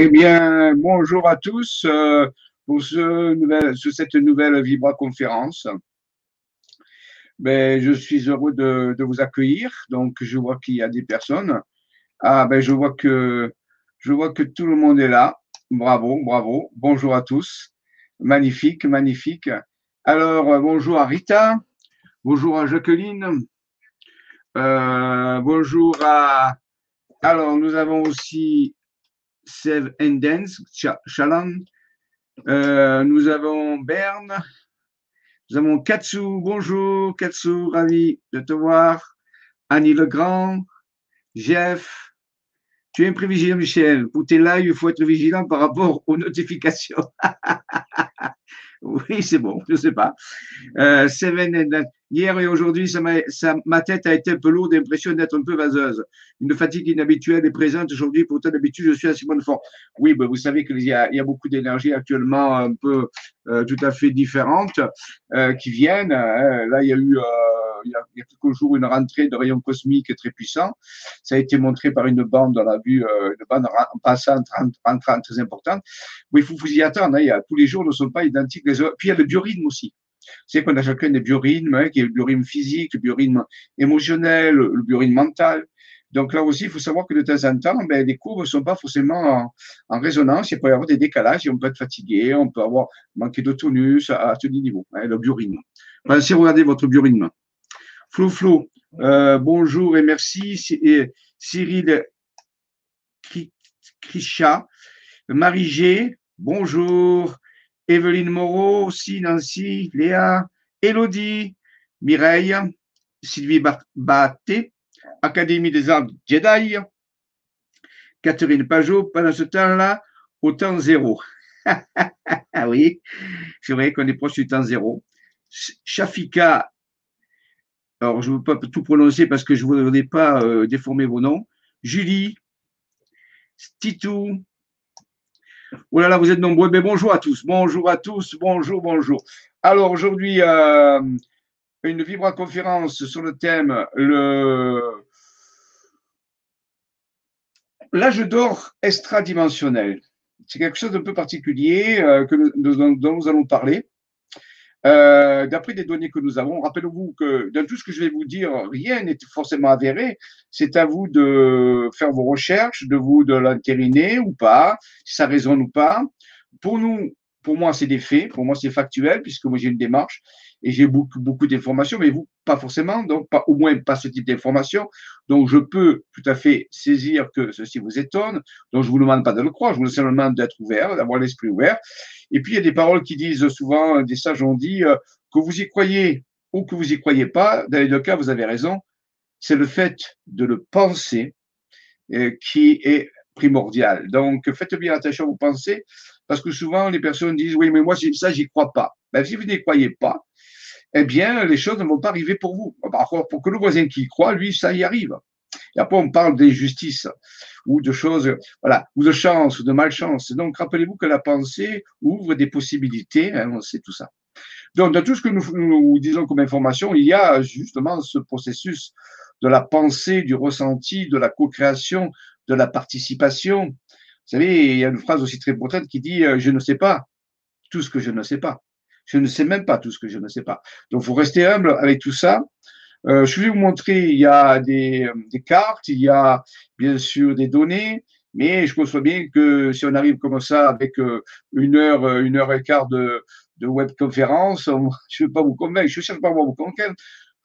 Eh bien, bonjour à tous euh, pour ce nouvelle, cette nouvelle Vibra conférence. Ben, je suis heureux de, de, vous accueillir. Donc, je vois qu'il y a des personnes. Ah, ben, je vois que je vois que tout le monde est là. Bravo, bravo. Bonjour à tous. Magnifique, magnifique. Alors, bonjour à Rita. Bonjour à Jacqueline. Euh, bonjour à. Alors, nous avons aussi Save Dance, Chaland. Euh, nous avons Berne. Nous avons Katsu. Bonjour, Katsu, ravi de te voir. Annie Legrand. Jeff. Tu es prévigilant, Michel. Pour tes lives, il faut être vigilant par rapport aux notifications. oui, c'est bon, je ne sais pas. Euh, Hier et aujourd'hui, ma tête a été un peu lourde, l'impression d'être un peu vaseuse. Une fatigue inhabituelle est présente aujourd'hui. Pourtant, d'habitude, je suis assez bonne forme. Oui, ben, vous savez qu'il y a, beaucoup d'énergie actuellement un peu euh, tout à fait différentes euh, qui viennent. Hein. Là, il y a eu il, y a, quelques jours une rentrée de rayons cosmiques très puissant. Ça a été montré par une bande dans la vue, euh, une bande passante rentrante très importante. Oui, il faut vous y attendre. Hein. Il y a, tous les jours ne sont pas identiques. Puis il y a le biorythme aussi. C'est qu'on a chacun des biorythmes, hein, qui est le biorythme physique, le biorythme émotionnel, le biorythme mental. Donc là aussi, il faut savoir que de temps en temps, ben, les courbes ne sont pas forcément en, résonance. Il peut y avoir des décalages, on peut être fatigué, on peut avoir manqué de tonus à, ce niveau, hein, le biorythme. si vous regardez votre biorythme. Flo Flo, euh, bonjour et merci. Cyril Krisha, Marie G, bonjour. Evelyne Moreau aussi, Nancy, Léa, Elodie, Mireille, Sylvie Baté, Académie des arts Jedi, Catherine Pajot, pendant ce temps-là, au temps zéro. ah oui, c'est vrai qu'on est proche du temps zéro. Shafika, alors je ne veux pas tout prononcer parce que je ne voudrais pas euh, déformer vos noms. Julie, Titou, Oh là là, vous êtes nombreux. Mais bonjour à tous. Bonjour à tous. Bonjour, bonjour. Alors aujourd'hui, euh, une vibra conférence sur le thème le l'âge d'or extradimensionnel. C'est quelque chose d'un peu particulier euh, que dont nous allons parler. Euh, d'après des données que nous avons, rappelez-vous que dans tout ce que je vais vous dire, rien n'est forcément avéré. C'est à vous de faire vos recherches, de vous de l'intériner ou pas, si ça résonne ou pas. Pour nous, pour moi, c'est des faits. Pour moi, c'est factuel puisque moi j'ai une démarche et j'ai beaucoup, beaucoup d'informations, mais vous, pas forcément, donc pas, au moins pas ce type d'informations. Donc, je peux tout à fait saisir que ceci vous étonne. Donc, je vous demande pas de le croire, je vous demande d'être ouvert, d'avoir l'esprit ouvert. Et puis, il y a des paroles qui disent souvent, des sages ont dit, euh, que vous y croyez ou que vous y croyez pas, dans les deux cas, vous avez raison. C'est le fait de le penser euh, qui est primordial. Donc, faites bien attention à vos pensées, parce que souvent, les personnes disent, oui, mais moi, ça, j'y crois pas. Ben, si vous n'y croyez pas, eh bien, les choses ne vont pas arriver pour vous. Par pour que le voisin qui y croit, lui, ça y arrive. Et après, on parle d'injustice ou de choses, voilà, ou de chance ou de malchance. Donc, rappelez-vous que la pensée ouvre des possibilités, hein, on sait tout ça. Donc, dans tout ce que nous, nous, disons comme information, il y a justement ce processus de la pensée, du ressenti, de la co-création, de la participation. Vous savez, il y a une phrase aussi très importante qui dit euh, Je ne sais pas tout ce que je ne sais pas. Je ne sais même pas tout ce que je ne sais pas. Donc, faut rester humble avec tout ça. Euh, je vais vous montrer, il y a des, des, cartes, il y a bien sûr des données, mais je conçois bien que si on arrive comme ça avec euh, une heure, euh, une heure et quart de, de webconférence, je ne vais pas vous convaincre, je ne cherche pas à vous convaincre,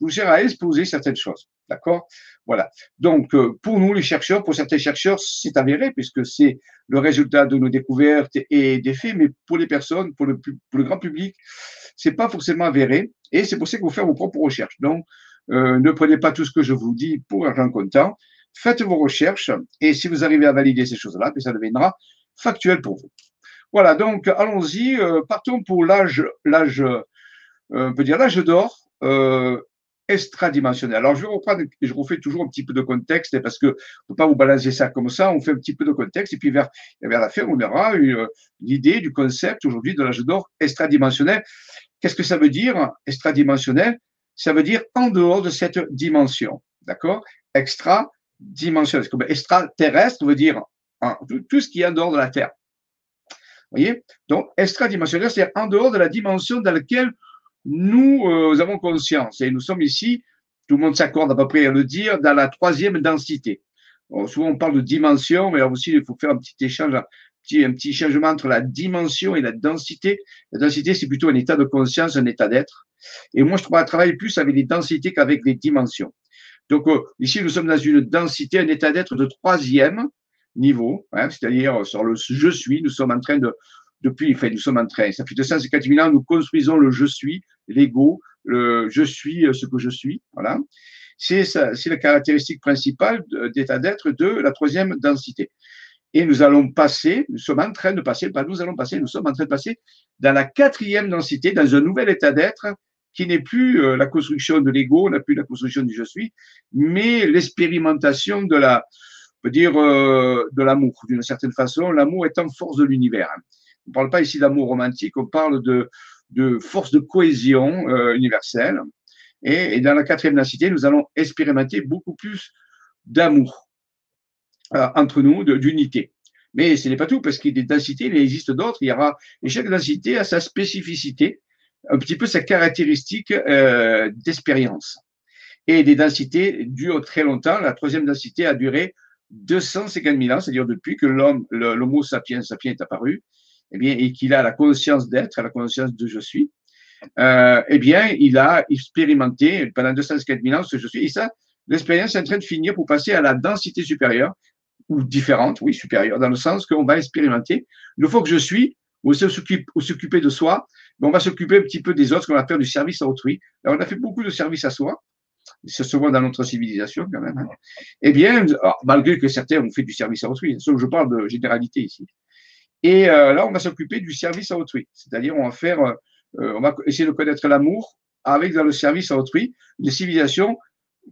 vous cherche à exposer certaines choses. D'accord? Voilà. Donc, euh, pour nous, les chercheurs, pour certains chercheurs, c'est avéré, puisque c'est le résultat de nos découvertes et des faits, mais pour les personnes, pour le, grand public, c'est pas forcément avéré. Et c'est pour ça qu'il faut faire vos propres recherches. Donc, euh, ne prenez pas tout ce que je vous dis pour argent comptant. Faites vos recherches. Et si vous arrivez à valider ces choses-là, puis ça deviendra factuel pour vous. Voilà. Donc, allons-y. Euh, partons pour l'âge, l'âge, on peut dire l'âge d'or. Extradimensionnel. Alors, je vais reprendre, je refais toujours un petit peu de contexte parce que faut pas vous balancer ça comme ça. On fait un petit peu de contexte et puis vers, vers la fin, on aura l'idée du concept aujourd'hui de l'âge d'or extradimensionnel. Qu'est-ce que ça veut dire, extradimensionnel? Ça veut dire en dehors de cette dimension. D'accord? Extra-dimensionnel. Comme extraterrestre veut dire Hein, tout, ce qui est en dehors de la Terre. Vous voyez? Donc, extradimensionnel, c'est en dehors de la dimension dans laquelle nous euh, avons conscience. Et nous sommes ici, tout le monde s'accorde à peu près à le dire, dans la troisième densité. souvent, on parle de dimension, mais aussi, il faut faire un petit échange, un petit, un petit changement entre la dimension et la densité. La densité, c'est plutôt un état de conscience, un état d'être. Et moi, je travaille plus avec les densités qu'avec les dimensions. Donc, euh, ici, nous sommes dans une densité, un état d'être de troisième niveau, hein, c'est-à-dire sur le je suis, nous sommes en train de, depuis, enfin, nous sommes en train, ça fait 250 000 ans, nous construisons le je suis, l'ego, le je suis euh, ce que je suis, voilà. C'est la caractéristique principale d'état d'être de la troisième densité. Et nous allons passer, nous sommes en train de passer, pas nous allons passer, nous sommes en train de passer dans la quatrième densité, dans un nouvel état d'être qui n'est plus euh, la construction de l'ego, n'a plus la construction du je suis, mais l'expérimentation de la, on peut dire, euh, de l'amour, d'une certaine façon, l'amour étant force de l'univers. On ne parle pas ici d'amour romantique, on parle de, de force de cohésion euh, universelle. Et, dans la quatrième densité, nous allons expérimenter beaucoup plus d'amour entre nous, d'unité. Mais ce n'est pas tout, parce qu'il y a des densités, il existe d'autres. Il y aura, et chaque densité a sa spécificité un petit peu sa caractéristique euh, d'expérience. Et des densités durent très longtemps. La troisième densité a duré 250 000 ans, c'est-à-dire depuis que l'homme, l'homo sapiens sapiens est apparu, eh bien, et qu'il a la conscience d'être, la conscience de je suis, euh, eh bien, il a expérimenté pendant 250 000 ans ce je suis. Et ça, l'expérience est en train de finir pour passer à la densité supérieure, ou différente, oui, supérieure, dans le sens qu'on va expérimenter. Une fois que je suis, ou s'occuper de soi, on va s'occuper un petit peu des autres, qu'on va faire du service à autrui. Alors, on a fait beaucoup de service à soi, ça se dans notre civilisation quand même. Hein. Eh bien, malgré que certains ont fait du service à autrui, je parle de généralité ici. Et euh, là, on va s'occuper du service à autrui, c'est-à-dire on va faire, euh, on va essayer de connaître l'amour avec dans le service à autrui, une civilisation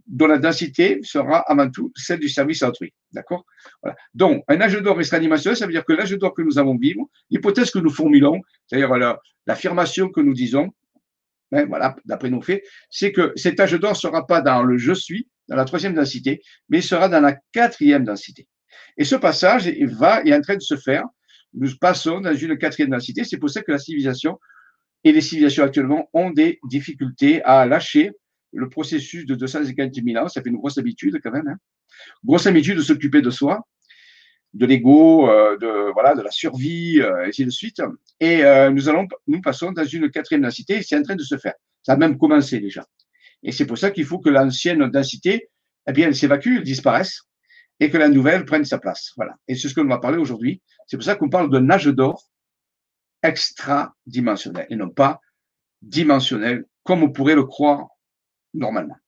dont la densité sera avant tout celle du service à autrui. D'accord? Donc, un âge d'or extra-dimensionnel, ça veut dire que l'âge d'or que nous avons vivre, l'hypothèse que nous formulons, c'est-à-dire l'affirmation que nous disons, hein, voilà, d'après nos faits, c'est que cet âge d'or ne sera pas dans le je suis, dans la troisième densité, mais il sera dans la quatrième densité. Et ce passage va, est en train de se faire. Nous passons dans une quatrième densité. C'est pour ça que la civilisation et les civilisations actuellement ont des difficultés à lâcher le processus de 250 000 ans, ça fait une grosse habitude quand même. Hein. Grosse habitude de s'occuper de soi, de l'ego, euh, de voilà, de la survie, euh, et ainsi de suite. Et euh, nous allons, nous passons dans une quatrième densité, c'est en train de se faire. Ça a même commencé déjà. Et c'est pour ça qu'il faut que l'ancienne densité, eh bien, elle s'évacue, elle disparaisse, et que la nouvelle prenne sa place. Voilà. Et c'est ce que l'on va parler aujourd'hui. C'est pour ça qu'on parle de nage d'or extra-dimensionnel et non pas dimensionnel, comme on pourrait le croire normalement.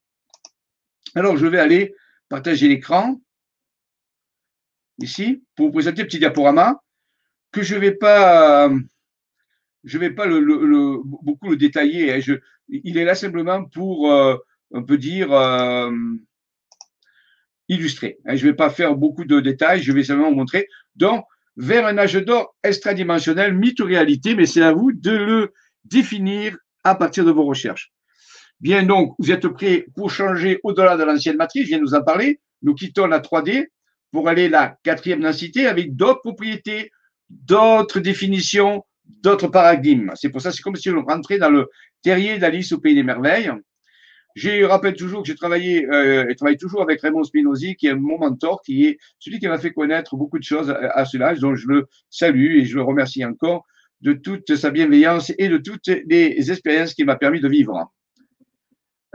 Alors, je vais aller partager l'écran ici pour vous présenter un petit diaporama que je vais pas je vais pas beaucoup le détailler. Hein. Il est là simplement pour, euh, on peut dire, euh, illustrer. Hein. Je ne vais pas faire beaucoup de détails, je vais simplement vous montrer. Donc, vers un âge d'or extradimensionnel, mythe ou réalité, mais c'est à vous de le définir à partir de vos recherches. Bien donc, vous êtes prêts pour changer au-delà de l'ancienne matrice, je viens de nous en parler. Nous quittons la 3D pour aller la quatrième densité avec d'autres propriétés, d'autres définitions, d'autres paradigmes. C'est pour ça, c'est comme si on rentrait dans le terrier d'Alice au Pays des Merveilles. Je rappelle toujours que j'ai travaillé euh, et travaille toujours avec Raymond Spinozzi, qui est mon mentor, qui est celui qui m'a fait connaître beaucoup de choses à, à cela. Donc, je le salue et je le remercie encore de toute sa bienveillance et de toutes les expériences qu'il m'a permis de vivre.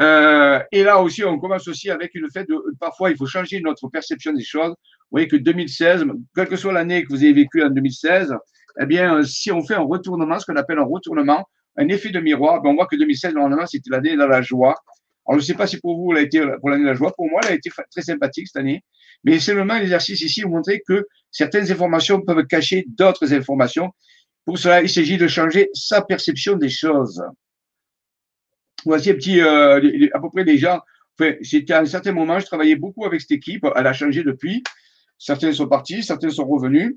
Euh, et là aussi, on commence aussi avec le fait de parfois il faut changer notre perception des choses. Vous voyez que 2016, quelle que soit l'année que vous avez vécu en 2016, eh bien, si on fait un retournement, ce qu'on appelle un retournement, un effet de miroir, ben on voit que 2016, normalement, c'était l'année de la joie. Alors, je ne sais pas si pour vous, elle a été pour l'année de la joie. Pour moi, elle a été très sympathique cette année. Mais seulement l'exercice ici vous montrer que certaines informations peuvent cacher d'autres informations. Pour cela, il s'agit de changer sa perception des choses voici un petit, euh, à peu près gens. Enfin, c'était à un certain moment, je travaillais beaucoup avec cette équipe. Elle a changé depuis. Certains sont partis, certains sont revenus.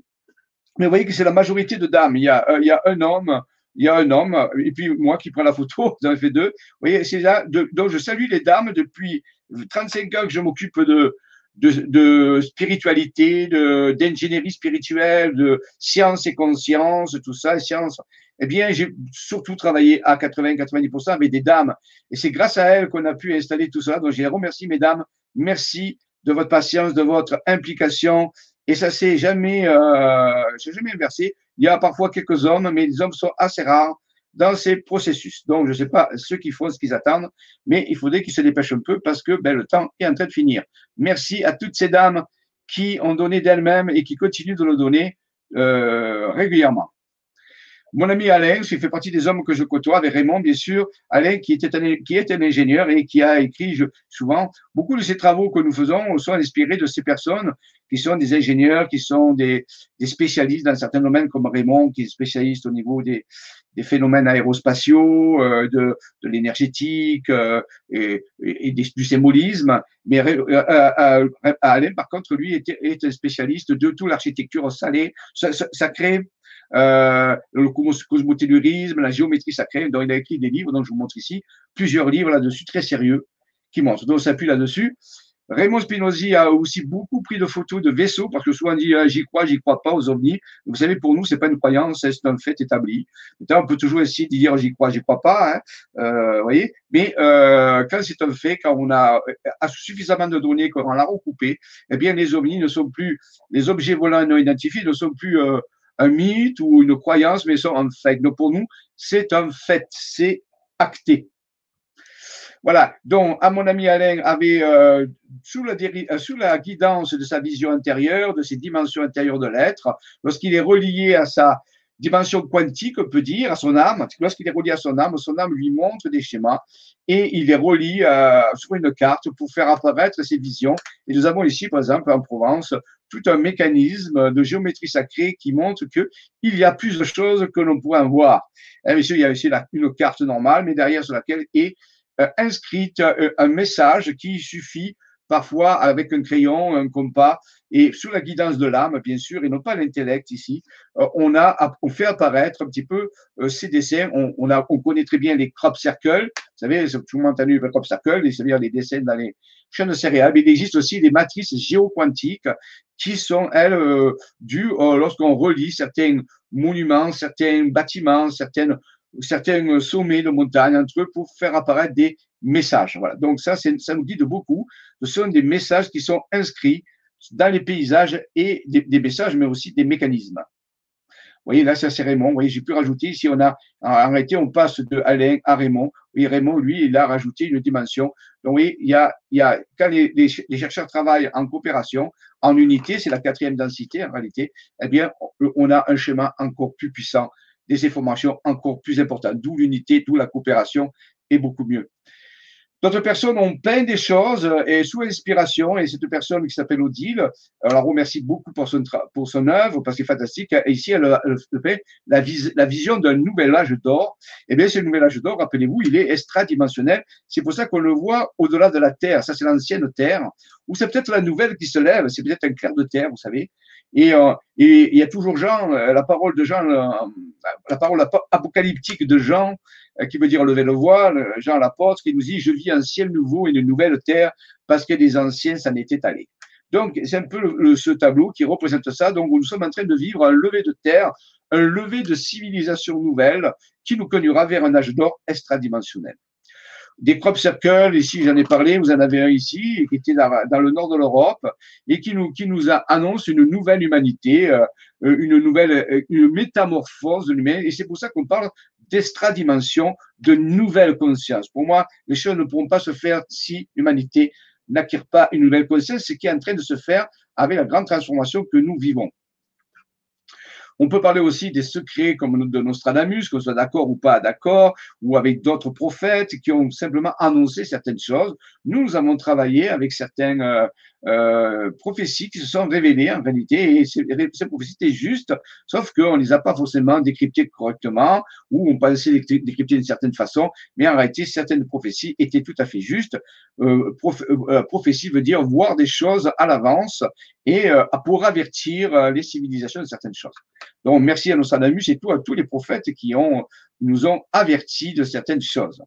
Mais vous voyez que c'est la majorité de dames. Il y a, euh, il y a un homme, il y a un homme, et puis moi qui prends la photo, vous en fait deux. Vous voyez, c'est là. donc, je salue les dames depuis 35 ans que je m'occupe de, de, de spiritualité, d'ingénierie spirituelle, de science et conscience, tout ça, science. Eh bien, j'ai surtout travaillé à 80-90% avec des dames. Et c'est grâce à elles qu'on a pu installer tout ça. Donc, je les remercie, mesdames. Merci de votre patience, de votre implication. Et ça s'est jamais, euh, jamais inversé. Il y a parfois quelques hommes, mais les hommes sont assez rares dans ces processus. Donc, je ne sais pas ceux qui font ce qu'ils attendent, mais il faudrait qu'ils se dépêchent un peu parce que ben, le temps est en train de finir. Merci à toutes ces dames qui ont donné d'elles-mêmes et qui continuent de le donner euh, régulièrement. Mon ami Alain, qui fait partie des hommes que je côtoie, avec Raymond, bien sûr. Alain, qui, était un, qui est un ingénieur et qui a écrit souvent, beaucoup de ces travaux que nous faisons sont inspirés de ces personnes qui sont des ingénieurs, qui sont des, des spécialistes dans certains domaines, comme Raymond, qui est spécialiste au niveau des, des phénomènes aérospatiaux, euh, de, de l'énergétique euh, et, et, du symbolisme. Mais euh, euh, Alain, par contre, lui, est, est un spécialiste de toute l'architecture salée, sacrée, euh, le cosmotellurisme, la géométrie sacrée. Donc, il a écrit des livres, dont je vous montre ici, plusieurs livres là-dessus, très sérieux, qui montrent. Donc, on s'appuie là-dessus. Raymond Spinozzi a aussi beaucoup pris de photos de vaisseaux, parce que souvent on dit ah, j'y crois, j'y crois pas aux ovnis. Vous savez, pour nous, c'est pas une croyance, c'est un fait établi. on peut toujours essayer de dire j'y crois, j'y crois pas, hein, euh, voyez. Mais euh, quand c'est un fait, quand on a, a suffisamment de données, qu'on l'a recoupé, eh bien les ovnis ne sont plus, les objets volants non identifiés ne sont plus euh, un mythe ou une croyance, mais sont un fait. Donc pour nous, c'est un fait, c'est acté. Voilà, donc à mon ami Alain avait, euh, sous, la, euh, sous la guidance de sa vision intérieure, de ses dimensions intérieures de l'être, lorsqu'il est relié à sa dimension quantique, on peut dire, à son âme, lorsqu'il est relié à son âme, son âme lui montre des schémas et il les relie euh, sur une carte pour faire apparaître ses visions. Et nous avons ici, par exemple, en Provence, tout un mécanisme de géométrie sacrée qui montre que il y a plus de choses que l'on pourrait en voir. Eh, il y a ici une carte normale, mais derrière sur laquelle est euh, inscrite euh, un message qui suffit parfois avec un crayon, un compas, et sous la guidance de l'âme, bien sûr, et non pas l'intellect ici, euh, on a fait apparaître un petit peu ces dessins. On, on, a, on connaît très bien les crop circles. Vous savez, tout le monde entendu les crop circles, c'est-à-dire les dessins dans les chaînes de céréales. Mais il existe aussi des matrices géoquantiques qui sont, elles, dues lorsqu'on relie certains monuments, certains bâtiments, certaines certains sommets de montagne entre eux pour faire apparaître des messages. Voilà. Donc ça, ça nous guide beaucoup. Ce sont des messages qui sont inscrits dans les paysages et des, messages, mais aussi des mécanismes. Vous voyez, là, ça c'est Raymond. Vous voyez, j'ai pu rajouter ici, on a arrêté, on passe de Alain à Raymond. Oui, Raymond, lui, il a rajouté une dimension. Donc, oui, il y a, il y a quand les, chercheurs travaillent en coopération, en unité, c'est la quatrième densité en réalité, eh bien, on a un schéma encore plus puissant des informations encore plus importantes, d'où l'unité, d'où la coopération est beaucoup mieux. D'autres personnes ont peint des choses euh, et sous inspiration, et cette personne qui s'appelle Odile, alors la remercie beaucoup pour son, pour son œuvre, parce qu'elle est fantastique. Et ici, elle, elle fait la, la vision d'un nouvel âge d'or. Et eh bien, ce nouvel âge d'or, rappelez-vous, il est extradimensionnel. C'est pour ça qu'on le voit au-delà de la Terre. Ça, c'est l'ancienne Terre. Ou c'est peut-être la nouvelle qui se lève. C'est peut-être un clair de terre, vous savez. Et, euh, et il y a toujours Jean, euh, la parole de Jean, la parole apocalyptique de Jean, euh, qui veut dire lever le voile, Jean l'apôtre, qui nous dit Je vis un ciel nouveau et une nouvelle terre parce que les anciens s'en étaient allés. Donc, c'est un peu ce tableau qui représente ça. Donc, nous sommes en train de vivre un lever de terre, un lever de civilisation nouvelle qui nous conduira vers un âge d'or extradimensionnel des crop circles, ici j'en ai parlé, vous en avez un ici, qui était dans, le nord de l'Europe, et qui nous, qui nous annonce une nouvelle humanité, euh, une nouvelle euh, une métamorphose de l'humain, et c'est pour ça qu'on parle d'extradimension, de nouvelle conscience. Pour moi, les choses ne pourront pas se faire si l'humanité n'acquiert pas une nouvelle conscience, ce qui est en train de se faire avec la grande transformation que nous vivons. On peut parler aussi des secrets comme de Nostradamus, qu'on soit d'accord ou pas d'accord, ou avec d'autres prophètes qui ont simplement annoncé certaines choses. Nous, nous avons travaillé avec certaines euh, euh, prophéties qui se sont révélées en réalité, et ces, ces prophéties étaient justes, sauf qu'on ne les a pas forcément décryptées correctement, ou on pensait les décrypter d'une certaine façon, mais en réalité, certaines prophéties étaient tout à fait justes. Euh, euh prophétie veut dire voir des choses à l'avance et pour avertir les civilisations de certaines choses. Donc, merci à Nostradamus et tout, à tous les prophètes qui nous ont avertis de certaines choses.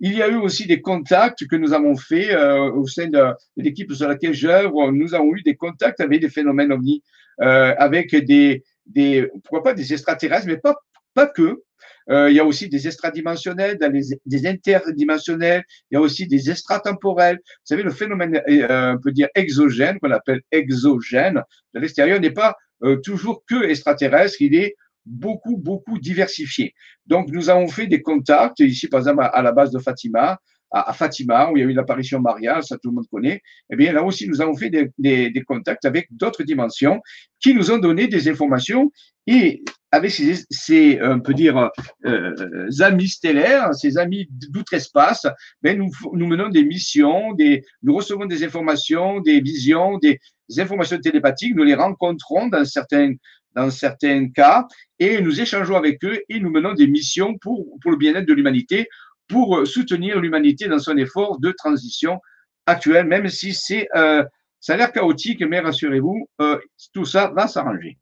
Il y a eu aussi des contacts que nous avons faits euh, au sein de, l'équipe sur laquelle j'œuvre. Nous avons eu des contacts avec des phénomènes ovnis, euh, avec des, des, pourquoi pas des extraterrestres, mais pas, pas que. Euh, il y a aussi des extradimensionnels, des interdimensionnels, il y a aussi des extratemporels. Vous savez, le phénomène, euh, on peut dire exogène, qu'on appelle exogène, de l'extérieur, n'est pas euh, toujours que extraterrestre, il est beaucoup, beaucoup diversifié. Donc, nous avons fait des contacts, ici, par exemple, à la base de Fatima, à, Fatima, où il y a eu l'apparition Maria, ça tout le monde connaît, eh bien là aussi, nous avons fait des, contacts avec d'autres dimensions qui nous ont donné des informations et avec ces, ces on peut dire, euh, amis stellaires, ces amis d'outre-espace, ben nous, menons des missions, nous recevons des informations, des visions, des, informations télépathiques, nous les rencontrons dans certains, dans certains cas et nous échangeons avec eux et nous menons des missions pour, pour le bien-être de l'humanité pour soutenir l'humanité dans son effort de transition actuel, même si c'est, euh, ça a l'air chaotique, mais rassurez-vous, euh, tout ça va s'arranger.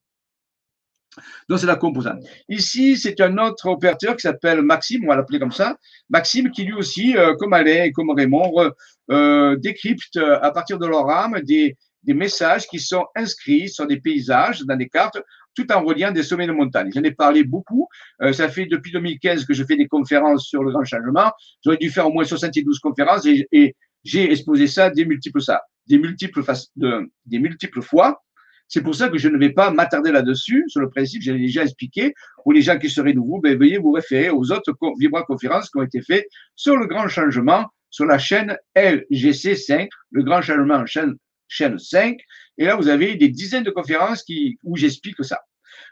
Donc, c'est la composante. Ici, c'est un autre opérateur qui s'appelle Maxime, on va l'appeler comme ça. Maxime, qui lui aussi, euh, comme Alain et comme Raymond, euh, décrypte à partir de leur âme des, des messages qui sont inscrits sur des paysages, dans des cartes, tout en reliant des sommets de montagne. J'en ai parlé beaucoup. Euh, ça fait depuis 2015 que je fais des conférences sur le grand changement. J'aurais dû faire au moins 72 conférences et, j'ai exposé ça des multiples ça, des multiples de, des multiples fois. C'est pour ça que je ne vais pas m'attarder là-dessus. Sur le principe, j'ai déjà expliqué. Pour les gens qui seraient nouveaux, ben, veuillez vous référer aux autres vibra-conférences qui ont été faites sur le grand changement sur la chaîne LGC5, le grand changement chaîne chaîne 5. Et là, vous avez des dizaines de conférences qui, où j'explique ça.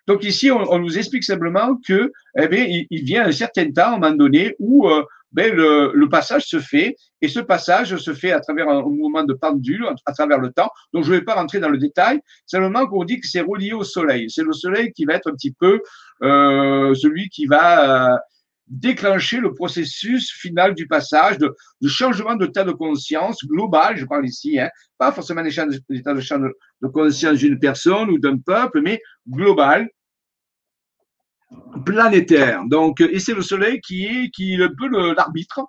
Donc ici, on, nous explique simplement que, eh bien, il, vient un certain temps, à un moment donné, où euh, ben, le, passage se fait, et ce passage se fait à travers un mouvement de pendule, à travers le temps. Donc je ne vais pas rentrer dans le détail, simplement qu'on dit que c'est relié au Soleil. C'est le Soleil qui va être un petit peu euh, celui qui va euh, déclencher le processus final du passage, de, de changement de conscience global, je parle ici, hein, pas forcément l'état de, de, de conscience d'une personne ou d'un peuple, mais global, planétaire. Donc, et c'est le Soleil qui est, qui est un peu l'arbitre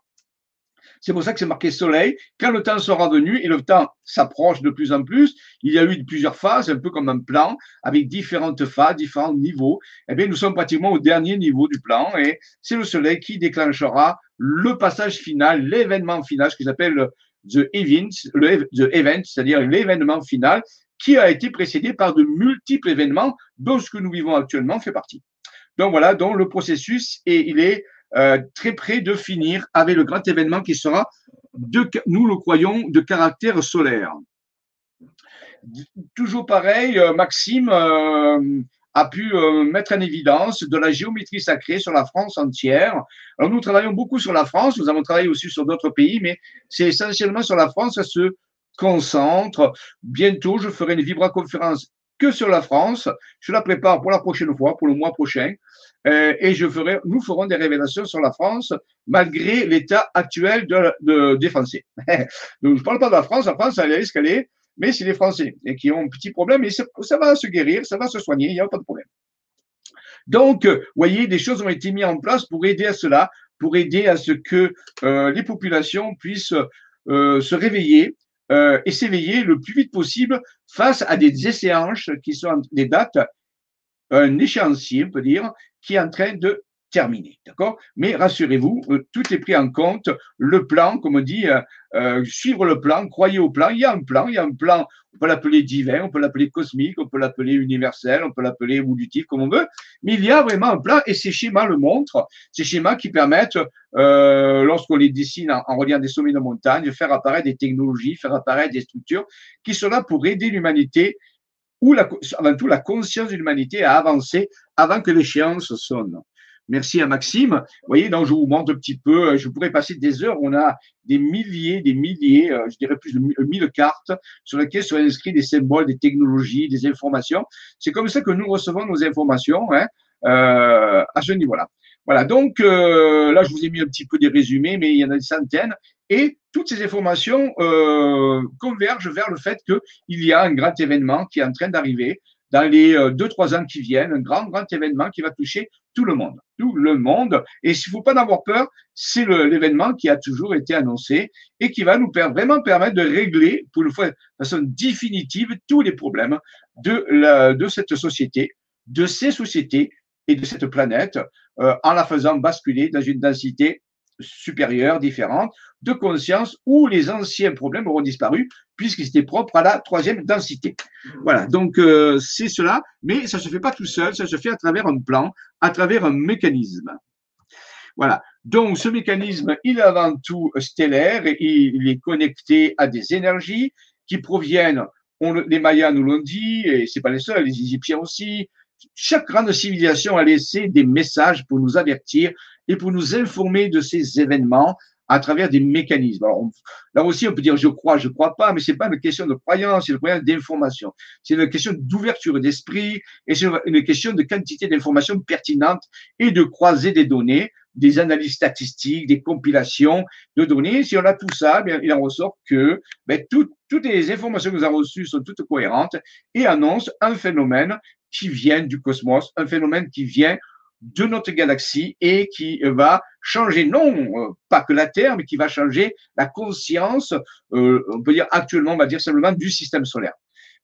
c'est pour ça que c'est marqué soleil. Quand le temps sera venu, et le temps s'approche de plus en plus, il y a eu plusieurs phases, un peu comme un plan, avec différentes phases, différents niveaux. Eh bien, nous sommes pratiquement au dernier niveau du plan, et c'est le soleil qui déclenchera le passage final, l'événement final, ce qu'ils appellent the event, le the event, c'est-à-dire l'événement final, qui a été précédé par de multiples événements dont ce que nous vivons actuellement fait partie. Donc voilà, donc le processus, et il est euh, très près de finir avec le grand événement qui sera, de, nous le croyons, de caractère solaire. Toujours pareil, euh, Maxime euh, a pu mettre en évidence de la géométrie sacrée sur la France entière. Alors nous travaillons beaucoup sur la France, nous avons travaillé aussi sur d'autres pays, mais c'est essentiellement sur la France, ça se concentre. Bientôt, je ferai une vibra-conférence que sur la France. Je la prépare pour la prochaine fois, pour le mois prochain. Euh, et je ferai, nous ferons des révélations sur la France malgré l'état actuel de, de, des Français. Donc, je ne parle pas de la France. La France, elle est est, mais c'est les Français et qui ont un petit problème. Et ça, va se guérir, ça va se soigner, il n'y a pas de problème. Donc, vous voyez, des choses ont été mises en place pour aider à cela, pour aider à ce que euh, les populations puissent euh, se réveiller euh, et s'éveiller le plus vite possible face à des échéances qui sont des dates, un échéancier, on peut dire, qui est en train de terminé. D'accord? Mais rassurez-vous, euh, tout est pris en compte. Le plan, comme on dit, euh, euh, suivre le plan, croyez au plan. Il y a un plan, il y a un plan, on peut l'appeler divin, on peut l'appeler cosmique, on peut l'appeler universel, on peut l'appeler évolutif, comme on veut. Mais il y a vraiment un plan et ces schémas le montrent. Ces schémas qui permettent, lorsqu'on les dessine en, reliant des sommets de montagne, de faire apparaître des technologies, faire apparaître des structures qui sont là pour aider l'humanité ou avant tout la conscience de l'humanité à avancer avant que l'échéance sonne. Merci à Maxime. Vous voyez, donc je vous montre un petit peu, euh, je pourrais passer des heures, on a des milliers, des milliers, euh, je dirais plus de mille cartes sur lesquelles sont inscrits des symboles, des technologies, des informations. C'est comme ça que nous recevons nos informations hein, euh, à ce niveau-là. Voilà, donc euh, là, je vous ai mis un petit peu des résumés, mais il y en a des centaines. Et toutes ces informations euh, convergent vers le fait qu'il y a un grand événement qui est en train d'arriver, dans les euh, deux, trois ans qui viennent, un grand, grand événement qui va toucher tout le monde. Tout le monde. Et s'il ne faut pas en avoir peur, c'est l'événement qui a toujours été annoncé et qui va nous vraiment permettre de régler, pour une fois, de façon définitive, tous les problèmes de, la, de cette société, de ces sociétés et de cette planète, euh, en la faisant basculer dans une densité supérieure, différente, de conscience où les anciens problèmes auront disparu puisqu'ils étaient propres à la troisième densité. Voilà, donc euh, c'est cela, mais ça se fait pas tout seul, ça se fait à travers un plan, à travers un mécanisme. Voilà, donc ce mécanisme, il est avant tout stellaire et il est connecté à des énergies qui proviennent, on, les Mayas nous l'ont dit, et c'est pas les seuls, les Égyptiens aussi, chaque grande civilisation a laissé des messages pour nous avertir et pour nous informer de ces événements à travers des mécanismes. Alors, là aussi, on peut dire je crois, je crois pas, mais c'est pas une question de croyance, c'est une question d'information. C'est une question d'ouverture d'esprit et c'est une question de quantité d'informations pertinentes et de croiser des données, des analyses statistiques, des compilations de données. Si on a tout ça, bien, il en ressort que ben, toutes les informations que nous avons reçues sont toutes cohérentes et annoncent un phénomène qui vient du cosmos, un phénomène qui vient de notre galaxie et qui va changer, non euh, pas que la Terre, mais qui va changer la conscience, euh, on peut dire actuellement, on va dire simplement du système solaire.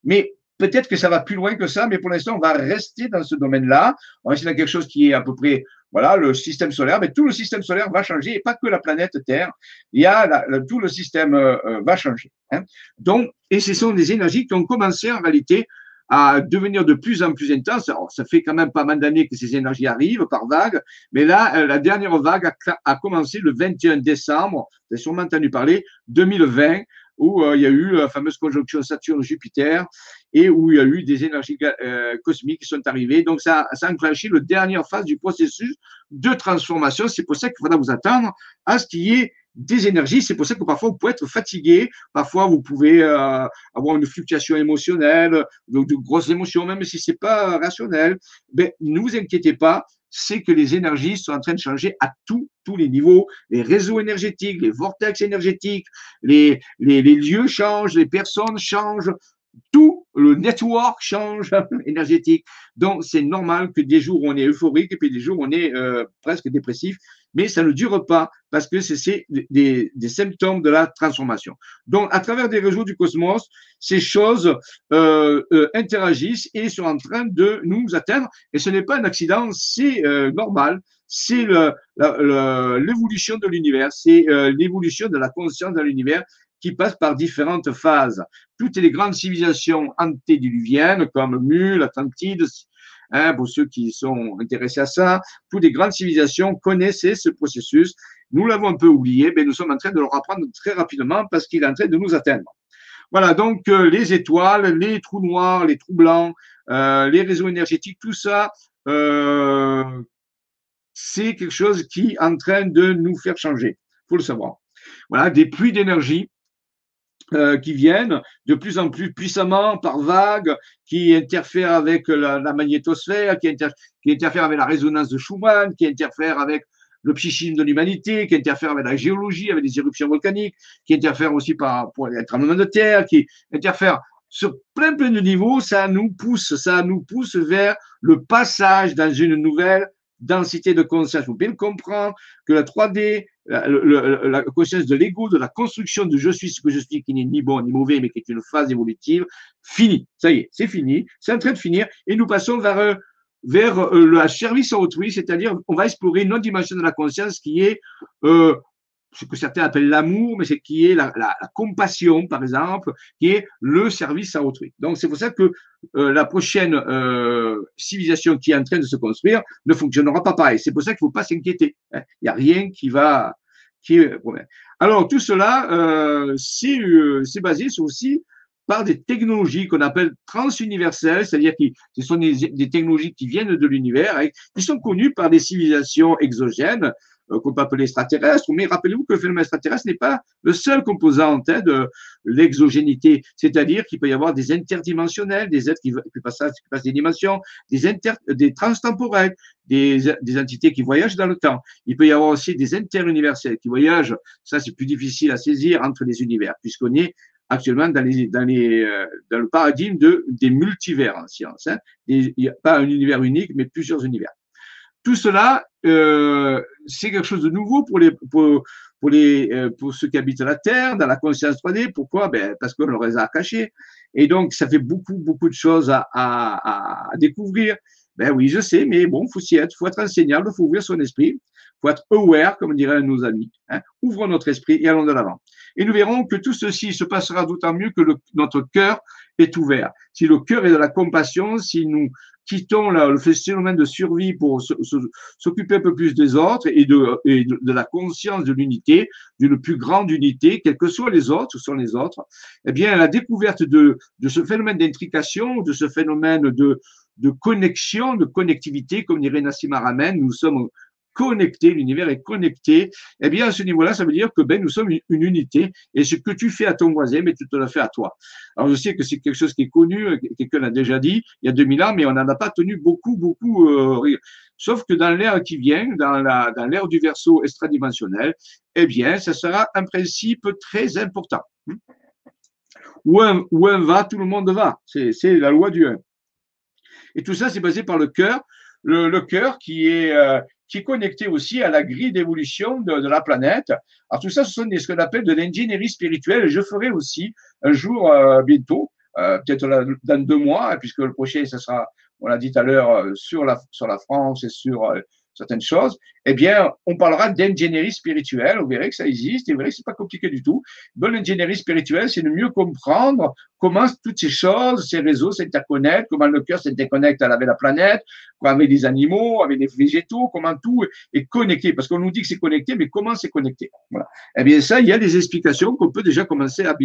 Mais peut-être que ça va plus loin que ça, mais pour l'instant, on va rester dans ce domaine-là. On va rester dans quelque chose qui est à peu près, voilà, le système solaire, mais tout le système solaire va changer, et pas que la planète Terre. Il y a tout le système euh, va changer. Hein. Donc, et ce sont des énergies qui ont commencé en réalité à devenir de plus en plus intense. ça fait quand même pas mal d'années que ces énergies arrivent par vague, mais là, euh, la dernière vague a, commencé le 21 décembre, vous avez sûrement entendu parler, 2020, où euh, il y a eu la fameuse conjonction Saturne-Jupiter et où il y a eu des énergies euh, cosmiques qui sont arrivées. Donc, ça, ça a enclenché la dernière phase du processus de transformation. C'est pour ça qu'il faudra vous attendre à ce qu'il y ait des énergies. C'est pour ça que parfois vous pouvez être fatigué, parfois vous pouvez euh, avoir une fluctuation émotionnelle, donc de grosses émotions, même si c'est pas rationnel. Ben, ne vous inquiétez pas, c'est que les énergies sont en train de changer à tous tous les niveaux, les réseaux énergétiques, les vortex énergétiques, les, les, les lieux changent, les personnes changent, tout le network change énergétique. Donc, c'est normal que des jours on est euphorique et puis des jours on est euh, presque dépressif mais ça ne dure pas parce que c'est des, symptômes de la transformation. Donc, à travers des réseaux du cosmos, ces choses euh, euh, interagissent et sont en train de nous atteindre. Et ce n'est pas un accident, c'est euh, normal. C'est l'évolution de l'univers, c'est l'évolution de la conscience dans l'univers qui passe par différentes phases. Toutes les grandes civilisations antédiluviennes, comme Mule, Atlantide, Hein, pour ceux qui sont intéressés à ça, toutes les grandes civilisations connaissaient ce processus. Nous l'avons un peu oublié, mais nous sommes en train de le reprendre très rapidement parce qu'il est en train de nous atteindre. Voilà, donc euh, les étoiles, les trous noirs, les trous blancs, euh, les réseaux énergétiques, tout ça, euh, c'est quelque chose qui est en train de nous faire changer. faut le savoir. Voilà, des pluies d'énergie euh, qui viennent de plus en plus puissamment par vagues, qui interfèrent avec la, magnétosphère, qui, interfèrent avec la résonance de Schumann, qui interfèrent avec le psychisme de l'humanité, qui interfèrent avec la géologie, avec les éruptions volcaniques, qui interfèrent aussi par, pour les tremblements de terre, qui interfèrent sur plein plein de niveaux, ça nous pousse, ça nous pousse vers le passage dans une nouvelle densité de conscience. Vous pouvez le comprendre que la 3D, la, conscience de l'ego, de la construction de je suis ce que je suis, qui n'est ni bon ni mauvais, mais qui est une phase évolutive, fini. Ça y est, c'est fini, c'est en train de finir, et nous passons vers, euh, vers euh, le service à autrui, c'est-à-dire on va explorer une autre dimension de la conscience qui est euh, ce que certains appellent l'amour, mais c'est qui est la, compassion, par exemple, qui est le service à autrui. Donc c'est pour ça que euh, la prochaine euh, civilisation qui est en train de se construire ne fonctionnera pas pareil. C'est pour ça qu'il ne faut pas s'inquiéter. Hein. Il n'y a rien qui va qui est Alors tout cela, euh, euh c'est basé sur aussi par des technologies qu'on appelle transuniverselles, c'est-à-dire que ce sont des, technologies qui viennent de l'univers et qui sont connues par des civilisations exogènes euh, qu'on peut appeler extraterrestre, mais rappelez-vous que le phénomène extraterrestre n'est pas le seul composant de l'exogénité, c'est-à-dire qu'il peut y avoir des interdimensionnels, des êtres qui, passent, qui passent, des dimensions, des, inter, des transtemporels, des, des, entités qui voyagent dans le temps. Il peut y avoir aussi des interuniversels qui voyagent, ça c'est plus difficile à saisir entre les univers, puisqu'on est actuellement dans, les, dans, les, euh, dans le paradigme de, des multivers en science. Hein. Il n'y a pas un univers unique, mais plusieurs univers. Tout cela, euh, c'est quelque chose de nouveau pour les, pour, pour, les, euh, pour ceux qui habitent la Terre, dans la conscience 3D. Pourquoi? Ben, Parce qu'on leur a cachés. Et donc, ça fait beaucoup, beaucoup de choses à, à, à découvrir. Ben oui, je sais, mais bon, faut s'y être, faut être enseignable, faut ouvrir son esprit, faut être aware, comme diraient nos amis. Hein. Ouvrons notre esprit et allons de l'avant. Et nous verrons que tout ceci se passera d'autant mieux que notre cœur est ouvert. Si le cœur est de la compassion, si nous quittons le phénomène de survie pour s'occuper un peu plus des autres et de, et de, la conscience de l'unité, d'une plus grande unité, quels que soient les autres, ce sont les autres, eh bien, la découverte de, de ce phénomène d'intrication, de ce phénomène de, de connexion, de connectivité, comme dirait Nassim Aramen, nous sommes connecté, l'univers est connecté, eh bien, à ce niveau-là, ça veut dire que ben, nous sommes une, unité et ce que tu fais à ton voisin, mais tu te le fais à toi. Alors, je sais que c'est quelque chose qui est connu, quelqu'un l'a déjà dit il y a 2000 ans, mais on n'en a pas tenu beaucoup, beaucoup. Euh, sauf que dans l'ère qui vient, dans la dans l'ère du verso extradimensionnel, eh bien, ça sera un principe très important. Où un, où un va, tout le monde va. C'est la loi du 1. Et tout ça, c'est basé par le cœur, le, le cœur qui est, euh, qui est connecté aussi à la grille d'évolution de, de, la planète. Alors tout ça, ce sont ce qu'on appelle de l'ingénierie spirituelle. Je ferai aussi un jour euh, bientôt, euh, peut-être dans deux mois, puisque le prochain, ce sera, on l'a dit tout à l'heure, euh, sur la, sur la France et sur euh, certaines choses, eh bien, on parlera d'ingénierie spirituelle. Vous verrez que ça existe et vous verrez que c'est pas compliqué du tout. Bonne ingénierie spirituelle, c'est de mieux comprendre comment toutes ces choses, ces réseaux s'interconnectent, comment le cœur s'interconnecte avec la planète, avec les animaux, avec les végétaux, comment tout est connecté. Parce qu'on nous dit que c'est connecté, mais comment c'est connecté? Eh bien, ça, il y a des explications qu'on peut déjà commencer à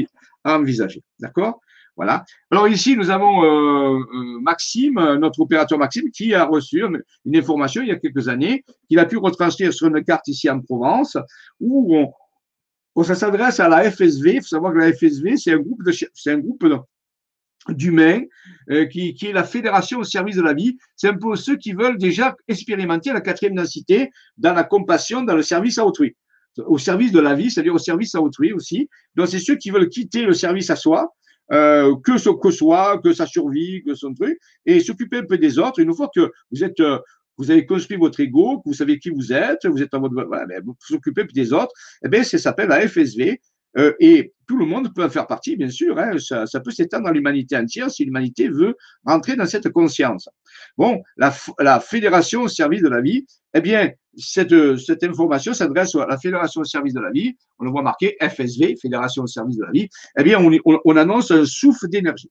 envisager. D'accord? Voilà. Alors ici, nous avons euh, euh, Maxime, notre opérateur Maxime, qui a reçu une information il y a quelques années, qu'il a pu retranscrire sur une carte ici en Provence, où on, ça s'adresse à la FSV. Il faut savoir que la FSV, c'est un groupe de, c'est un groupe d'humains euh, qui, qui est la fédération au service de la vie. C'est un peu ceux qui veulent déjà expérimenter la quatrième densité dans la compassion, dans le service à autrui au service de la vie, c'est-à-dire au service à autrui aussi. Donc, c'est ceux qui veulent quitter le service à soi euh, que ce que soit, que sa survie, que son truc, et s'occuper un peu des autres. Une fois que vous êtes, euh, vous avez construit votre ego, que vous savez qui vous êtes, vous êtes en mode, voilà, ben, vous vous occupez des autres, eh bien, ça s'appelle la FSV. Euh, et tout le monde peut en faire partie, bien sûr. Hein, ça, ça, peut s'étendre dans l'humanité entière si l'humanité veut rentrer dans cette conscience. Bon, la, fédération au service de la vie, eh bien, cette, cette information s'adresse à la Fédération au service de la vie. On le voit marqué FSV, Fédération au service de la vie. Eh bien, on, on, on annonce un souffle d'énergie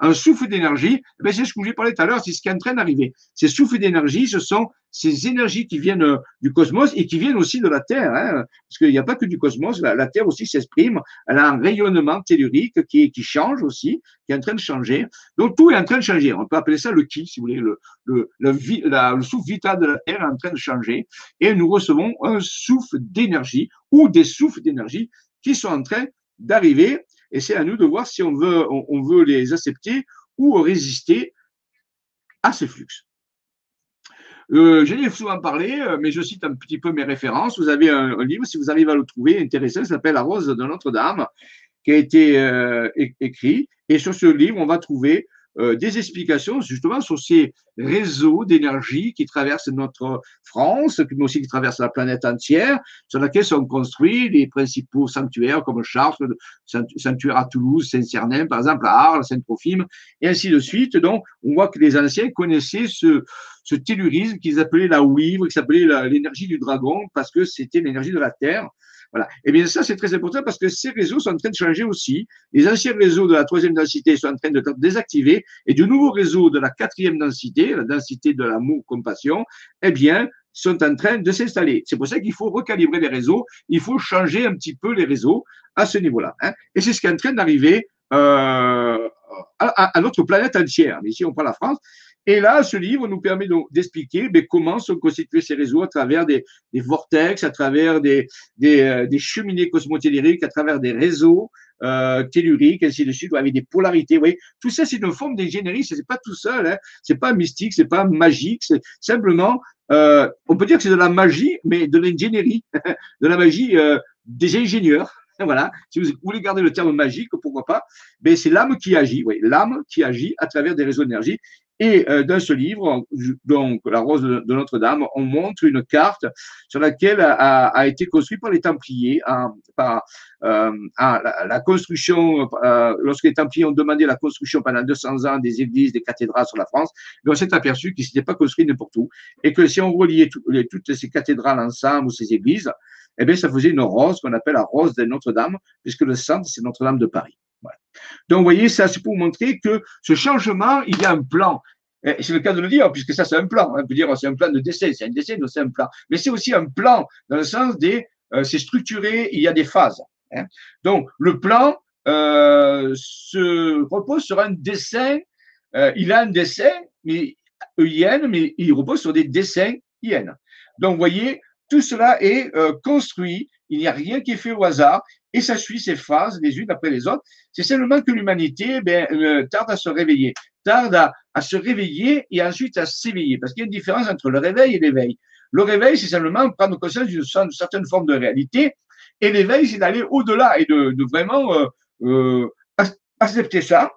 un souffle d'énergie, eh c'est ce que je vous ai parlé tout à l'heure, c'est ce qui est en train d'arriver. Ces souffles d'énergie, ce sont ces énergies qui viennent euh, du cosmos et qui viennent aussi de la Terre, hein, parce qu'il n'y a pas que du cosmos, la, Terre aussi s'exprime, elle a un rayonnement tellurique qui, qui change aussi, qui est en train de changer. Donc tout est en train de changer. On peut appeler ça le ki, si voulez, le, le, le, le souffle vital de la Terre est en train de changer et nous recevons un souffle d'énergie ou des souffles d'énergie qui sont en train d'arriver et c'est à nous de voir si on veut, on, veut les accepter ou résister à ces flux. Euh, J'en ai souvent parlé, euh, mais je cite un petit peu mes références. Vous avez un, livre, si vous arrivez à le trouver, intéressant, s'appelle La Rose de Notre-Dame, qui a été euh, écrit. Et sur ce livre, on va trouver euh, des explications justement sur ces réseaux d'énergie qui traversent notre France, mais aussi qui traversent la planète entière, sur laquelle sont construits les principaux sanctuaires comme Chartres, sanctuaire à Toulouse, Saint-Cernin, par exemple, à Arles, Saint-Trophime, et ainsi de suite. Donc, on voit que les anciens connaissaient ce, ce tellurisme qu'ils appelaient la ouivre, qui s'appelait l'énergie du dragon, parce que c'était l'énergie de la Terre. Voilà. Et eh bien ça, c'est très important parce que ces réseaux sont en train de changer aussi. Les anciens réseaux de la troisième densité sont en train de désactiver et du nouveau réseau de la quatrième densité, la densité de l'amour, compassion, eh bien, sont en train de s'installer. C'est pour ça qu'il faut recalibrer les réseaux, il faut changer un petit peu les réseaux à ce niveau-là. Hein. Et c'est ce qui est en train d'arriver euh, à, à, notre planète entière. Mais ici, on prend la France. Et là, ce livre nous permet d'expliquer ben, comment sont constitués ces réseaux à travers des, vortex, à travers des, des, euh, des cheminées cosmotelluriques, à travers des réseaux euh, telluriques, ainsi de suite, avec des polarités. Vous tout ça, c'est une forme d'ingénierie. C'est pas tout seul. Hein. C'est pas mystique, c'est pas magique. C'est simplement, euh, on peut dire que c'est de la magie, mais de l'ingénierie, de la magie euh, des ingénieurs. voilà, si vous voulez garder le terme magique, pourquoi pas, mais c'est l'âme qui agit, oui, l'âme qui agit à travers des réseaux d'énergie. Et euh, dans ce livre, donc La Rose de, Notre-Dame, on montre une carte sur laquelle a, a été construite par les Templiers, hein, par euh, la, la, construction, euh, lorsque les Templiers ont demandé la construction pendant 200 ans des églises, des cathédrales sur la France, on s'est aperçu qu'ils n'étaient pas construits n'importe où et que si on reliait toutes ces cathédrales ensemble ou ces églises, eh bien, ça faisait une rose qu'on appelle la rose de Notre-Dame, puisque le centre, c'est Notre-Dame de Paris. Donc, vous voyez, ça, c'est pour montrer que ce changement, il y a un plan. C'est le cas de le dire, puisque ça, c'est un plan. On peut dire, c'est un plan de décès, c'est un décès, non, c'est un plan. Mais c'est aussi un plan, dans le sens des, euh, c'est structuré, il y a des phases. Hein. Donc, le plan euh, se repose sur un dessin. Euh, il a un dessin, mais mais il repose sur des dessins IN. Donc, vous voyez, tout cela est construit, il n'y a rien qui est fait au hasard, et ça suit ces phases les unes après les autres. C'est seulement que l'humanité eh euh, tarde à se réveiller, tarde à, se réveiller et ensuite à s'éveiller, parce qu'il y a une différence entre le réveil et l'éveil. Le réveil, c'est simplement prendre conscience d'une certaine forme de réalité, et l'éveil, c'est d'aller au-delà et de, vraiment euh, accepter ça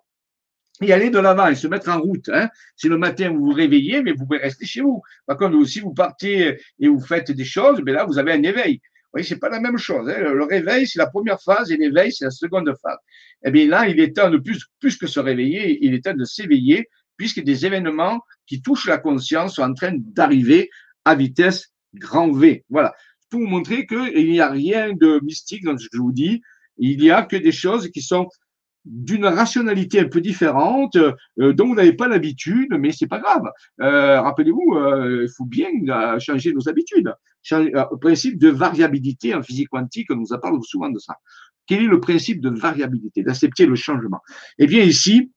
y aller de l'avant et se mettre en route. Hein. Si le matin vous vous réveillez, mais vous pouvez rester chez vous. Par contre, si vous partez et vous faites des choses, mais là, vous avez un éveil. Voyez, c'est pas la même chose. Hein. Le réveil, c'est la première phase et l'éveil, c'est la seconde phase. Eh bien, là, il est temps de plus, que se réveiller, il est temps de s'éveiller, puisque des événements qui touchent la conscience sont en train d'arriver à vitesse grand V. Voilà. Pour vous montrer qu'il n'y a rien de mystique dans ce que je vous dis. Il n'y a que des choses qui sont d'une rationalité un peu différente, euh, dont vous n'avez pas l'habitude, mais c'est pas grave. Euh, Rappelez-vous, euh, il faut bien changer nos habitudes. Euh, principe de variabilité en physique quantique, on nous a parlé souvent de ça. Quel est le principe de variabilité, d'accepter le changement? Eh bien, ici,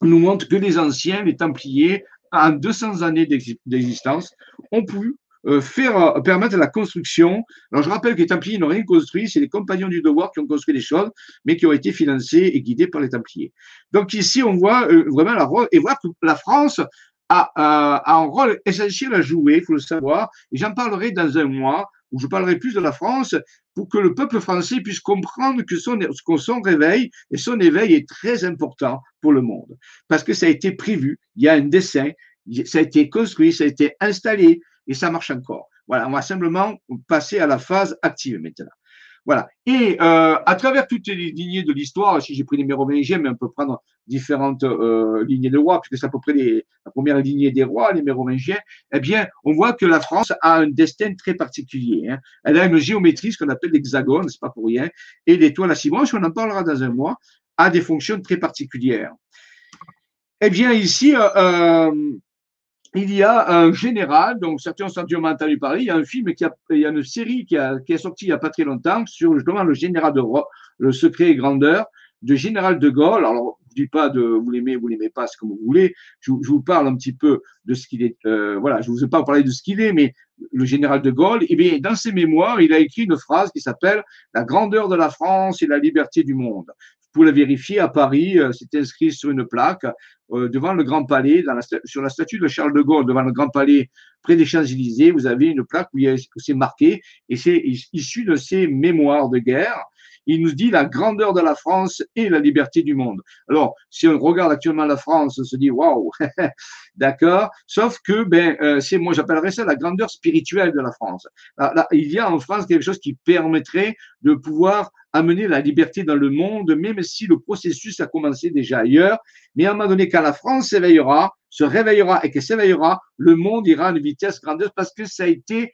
on nous montre que les anciens, les Templiers, en 200 années d'existence, ont pu euh, faire euh, permettre la construction. Alors je rappelle que les Templiers n'ont rien construit, c'est les compagnons du devoir qui ont construit les choses, mais qui ont été financés et guidés par les Templiers. Donc ici on voit vraiment la et voir que la France a, un rôle essentiel à jouer, il faut le savoir. Et j'en parlerai dans un mois où je parlerai plus de la France pour que le peuple français puisse comprendre que son, que son réveil et son éveil est très important pour le monde. Parce que ça a été prévu, il y a un dessin, ça a été construit, ça a été installé, et ça marche encore. Voilà, on va simplement passer à la phase active maintenant. Voilà. Et euh, à travers toutes les lignées de l'histoire, si j'ai pris les mérovingiens, mais on peut prendre différentes euh, lignées de rois, puisque c'est à peu près les, la première lignée des rois, les mérovingiens, eh bien, on voit que la France a un destin très particulier. Hein. Elle a une géométrie, ce qu'on appelle l'hexagone, c'est pas pour rien, et l'étoile à six branches, on en parlera dans un mois, a des fonctions très particulières. Eh bien, ici, euh, euh il y a un général, donc certains ont entendu parler, il y a un film, qui a, il y a une série qui, a, qui est sortie il n'y a pas très longtemps sur justement le général de Roi, le secret et grandeur de général de Gaulle. Alors, je ne dis pas de vous l'aimez, vous l'aimez pas, c'est comme vous voulez. Je, je, vous parle un petit peu de ce qu'il est. Euh, voilà, je ne vous ai pas parlé de ce qu'il est, mais le général de Gaulle, eh bien, dans ses mémoires, il a écrit une phrase qui s'appelle La grandeur de la France et la liberté du monde. Pouvez la vérifier à Paris, euh, c'est inscrit sur une plaque euh, devant le Grand Palais, dans la, sur la statue de Charles de Gaulle, devant le Grand Palais, près des Champs-Élysées, vous avez une plaque où c'est marqué, et c'est issu de ses mémoires de guerre il nous dit la grandeur de la France et la liberté du monde. Alors, si on regarde actuellement la France, on se dit waouh, d'accord. Sauf que ben euh, c'est moi j'appellerais ça la grandeur spirituelle de la France. Là, il y a en France quelque chose qui permettrait de pouvoir amener la liberté dans le monde, même si le processus a commencé déjà ailleurs. Mais à un moment donné, quand la France s'éveillera, se réveillera et qu'elle s'éveillera, le monde ira à une vitesse grandeuse parce que ça a été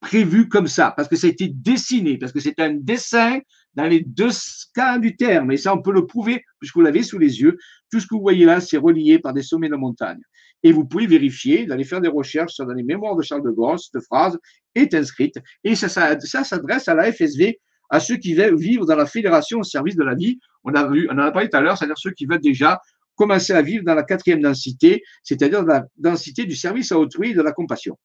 prévu comme ça, parce que ça a été dessiné, parce que c'est un dessin dans les deux cas du terme. Et ça, on peut le prouver, puisque vous l'avez sous les yeux. Tout ce que vous voyez là, c'est relié par des sommets de montagne. Et vous pouvez vérifier, d'aller faire des recherches dans les mémoires de Charles de Gaulle. Cette phrase est inscrite. Et ça, s'adresse à la FSV, à ceux qui veulent vivre dans la fédération au service de la vie. On, a vu, on en a parlé tout à l'heure, c'est-à-dire ceux qui veulent déjà commencer à vivre dans la quatrième densité, c'est-à-dire la densité du service à autrui et de la compassion.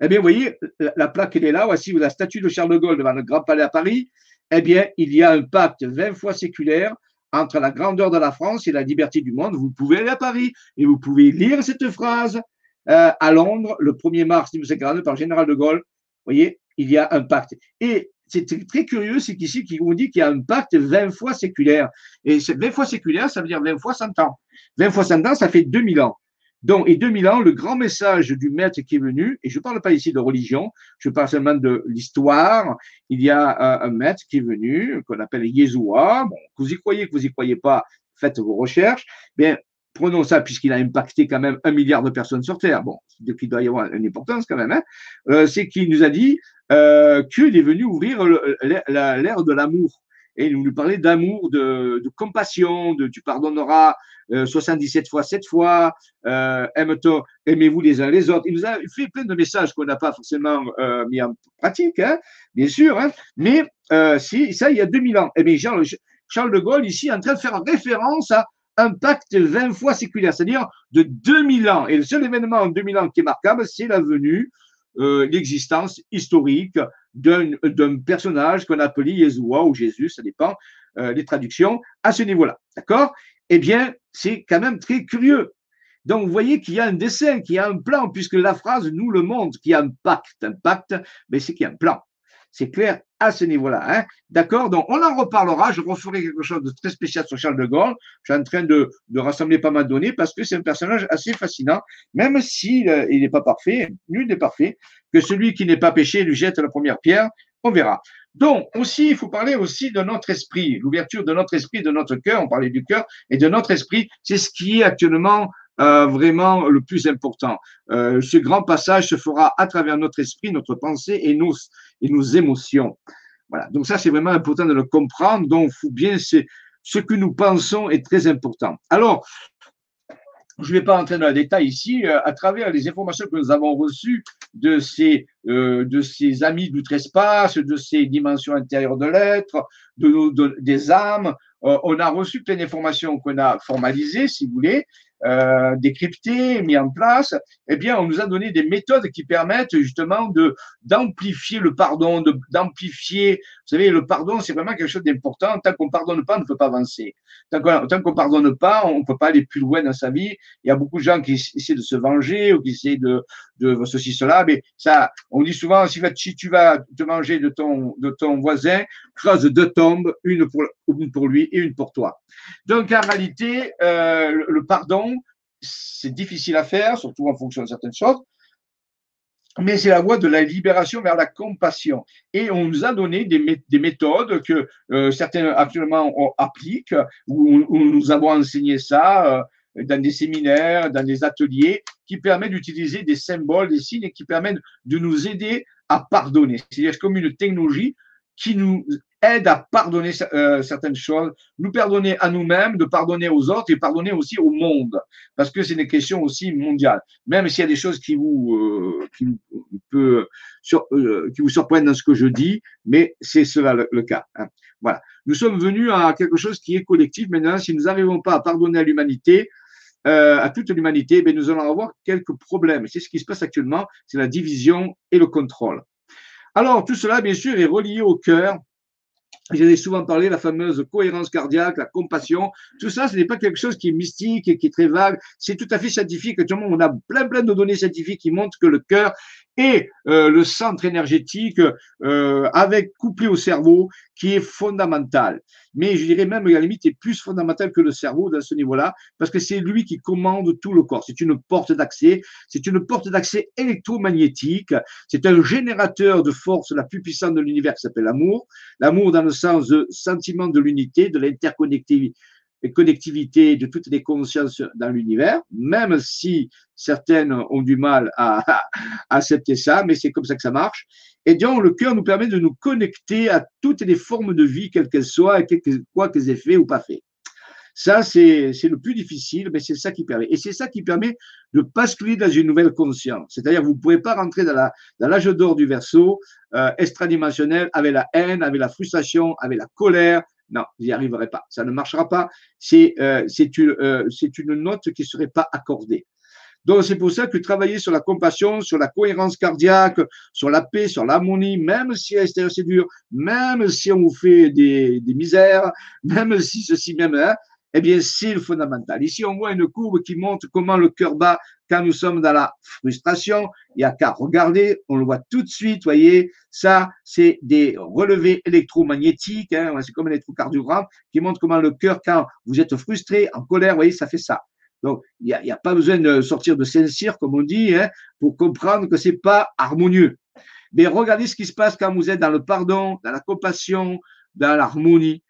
Eh bien, vous voyez, la, plaque, elle est là. Voici la statue de Charles de Gaulle devant le Grand Palais à Paris. Eh bien, il y a un pacte 20 fois séculaire entre la grandeur de la France et la liberté du monde. Vous pouvez aller à Paris et vous pouvez lire cette phrase euh, à Londres le 1er mars 1942 par le général de Gaulle. Vous voyez, il y a un pacte. Et c'est très curieux, c'est qu'ici, qui vous dit qu'il y a un pacte 20 fois séculaire. Et 20 fois séculaire, ça veut dire 20 fois 100 ans. 20 fois 100 ans, ça fait 2000 ans. Donc, et 2000 ans, le grand message du maître qui est venu, et je ne parle pas ici de religion, je parle seulement de l'histoire. Il y a un, maître qui est venu, qu'on appelle Yeshua. Bon, que vous y croyez, que vous y croyez pas, faites vos recherches. Bien, prenons ça puisqu'il a impacté quand même un milliard de personnes sur Terre. Bon, donc il doit y avoir une importance quand même. Hein. Euh, c'est qu'il nous a dit euh, qu'il est venu ouvrir l'ère de l'amour. Et il nous parlait d'amour, de, compassion, de tu pardonneras euh, 77 fois, 7 fois, euh, aimez-vous les uns les autres. Il nous a fait plein de messages qu'on n'a pas forcément euh, mis en pratique, hein, bien sûr, hein, mais euh, ça, il y a 2000 ans. Et eh bien, Charles, Charles de Gaulle, ici, est en train de faire référence à un pacte 20 fois séculaire, c'est-à-dire de 2000 ans. Et le seul événement en 2000 ans qui est marquable, c'est la venue, euh, l'existence historique d'un personnage qu'on appelait Yeshua ou Jésus, ça dépend euh, des traductions, à ce niveau-là. D'accord? Eh bien, c'est quand même très curieux. Donc, vous voyez qu'il y a un dessin, qu'il y a un plan, puisque la phrase nous le montre, qu'il y a un pacte. Un pacte, mais c'est qu'il y a un plan. C'est clair à ce niveau-là. Hein D'accord Donc, on en reparlera. Je referai quelque chose de très spécial sur Charles de Gaulle. Je suis en train de, rassembler pas mal de données parce que c'est un personnage assez fascinant, même s'il euh, n'est pas parfait, nul n'est parfait, que celui qui n'est pas péché lui jette la première pierre. On verra. Donc, aussi, il faut parler aussi de notre esprit, l'ouverture de notre esprit, de notre cœur. On parlait du cœur et de notre esprit. C'est ce qui est actuellement euh, vraiment le plus important. Euh, ce grand passage se fera à travers notre esprit, notre pensée et nos, et nos émotions. Voilà. Donc ça, c'est vraiment important de le comprendre. Donc, bien, c'est ce que nous pensons est très important. Alors, je ne vais pas entrer dans le détail ici, euh, à travers les informations que nous avons reçues de ces, euh, de ces amis d'outre-espace, de ces dimensions intérieures de l'être, de, des âmes, euh, on a reçu plein d'informations qu'on a formalisées, si vous voulez, euh, décrypté, mis en place, eh bien, on nous a donné des méthodes qui permettent justement de d'amplifier le pardon, d'amplifier. Vous savez, le pardon, c'est vraiment quelque chose d'important. Tant qu'on pardonne pas, on ne peut pas avancer. Tant qu'on tant qu'on pardonne pas, on ne peut pas aller plus loin dans sa vie. Il y a beaucoup de gens qui essaient de se venger ou qui essaient de de ceci cela, mais ça, on dit souvent si, tu vas te manger de ton de ton voisin, creuse deux tombes, une pour une pour lui et une pour toi. Donc en réalité, euh, le pardon c'est difficile à faire, surtout en fonction de certaines choses, mais c'est la voie de la libération vers la compassion. Et on nous a donné des, méthodes que euh, certains actuellement appliquent, où, nous avons enseigné ça euh, dans des séminaires, dans des ateliers, qui permettent d'utiliser des symboles, des signes, et qui permettent de nous aider à pardonner. C'est-à-dire comme une technologie qui nous aide à pardonner euh, certaines choses, nous pardonner à nous-mêmes, de pardonner aux autres et pardonner aussi au monde, parce que c'est une question aussi mondiale. Même s'il y a des choses qui vous, euh, euh, qui vous surprennent dans ce que je dis, mais c'est cela le, cas. Hein. Voilà. Nous sommes venus à quelque chose qui est collectif. Maintenant, si nous n'arrivons pas à pardonner à l'humanité, à toute l'humanité, ben nous allons avoir quelques problèmes. C'est ce qui se passe actuellement, c'est la division et le contrôle. Alors, tout cela, bien sûr, est relié au cœur, J'en ai souvent parlé, la fameuse cohérence cardiaque, la compassion. Tout ça, ce n'est pas quelque chose qui est mystique et qui est très vague. C'est tout à fait scientifique. Actuellement, on a plein, plein de données scientifiques qui montrent que le cœur est euh, le centre énergétique euh, avec couplé au cerveau qui est fondamental. Mais je dirais même, à la limite, est plus fondamental que le cerveau dans ce niveau-là parce que c'est lui qui commande tout le corps. C'est une porte d'accès. C'est une porte d'accès électromagnétique. C'est un générateur de force la plus puissante de l'univers qui s'appelle l'amour. L'amour dans le sens de sentiment de l'unité, de l'interconnectivité connectivité de toutes les consciences dans l'univers, même si certaines ont du mal à, accepter ça, mais c'est comme ça que ça marche. Et donc, le cœur nous permet de nous connecter à toutes les formes de vie, quelles qu'elles soient, et quoi qu'elles aient fait ou pas fait. Ça, c'est le plus difficile, mais c'est ça qui permet. Et c'est ça qui permet de basculer dans une nouvelle conscience. C'est-à-dire, vous ne pouvez pas rentrer dans l'âge d'or du verso euh, extradimensionnel avec la haine, avec la frustration, avec la colère. Non, vous n'y arriverez pas. Ça ne marchera pas. C'est euh, une, euh, une note qui ne serait pas accordée. Donc, c'est pour ça que travailler sur la compassion, sur la cohérence cardiaque, sur la paix, sur l'harmonie, même si à l'extérieur c'est dur, même si on vous fait des, des misères, même si ceci, même, hein, eh bien, c'est le fondamental. Ici, on voit une courbe qui montre comment le cœur bat quand nous sommes dans la frustration. Il n'y a qu'à regarder, on le voit tout de suite, voyez. Ça, c'est des relevés électromagnétiques, hein, c'est comme un électrocardiogramme qui montre comment le cœur, quand vous êtes frustré, en colère, voyez, ça fait ça. Donc, il n'y a, pas besoin de sortir de Saint-Cyr, comme on dit, hein, pour comprendre que c'est pas harmonieux. Mais regardez ce qui se passe quand vous êtes dans le pardon, dans la compassion, dans l'harmonie.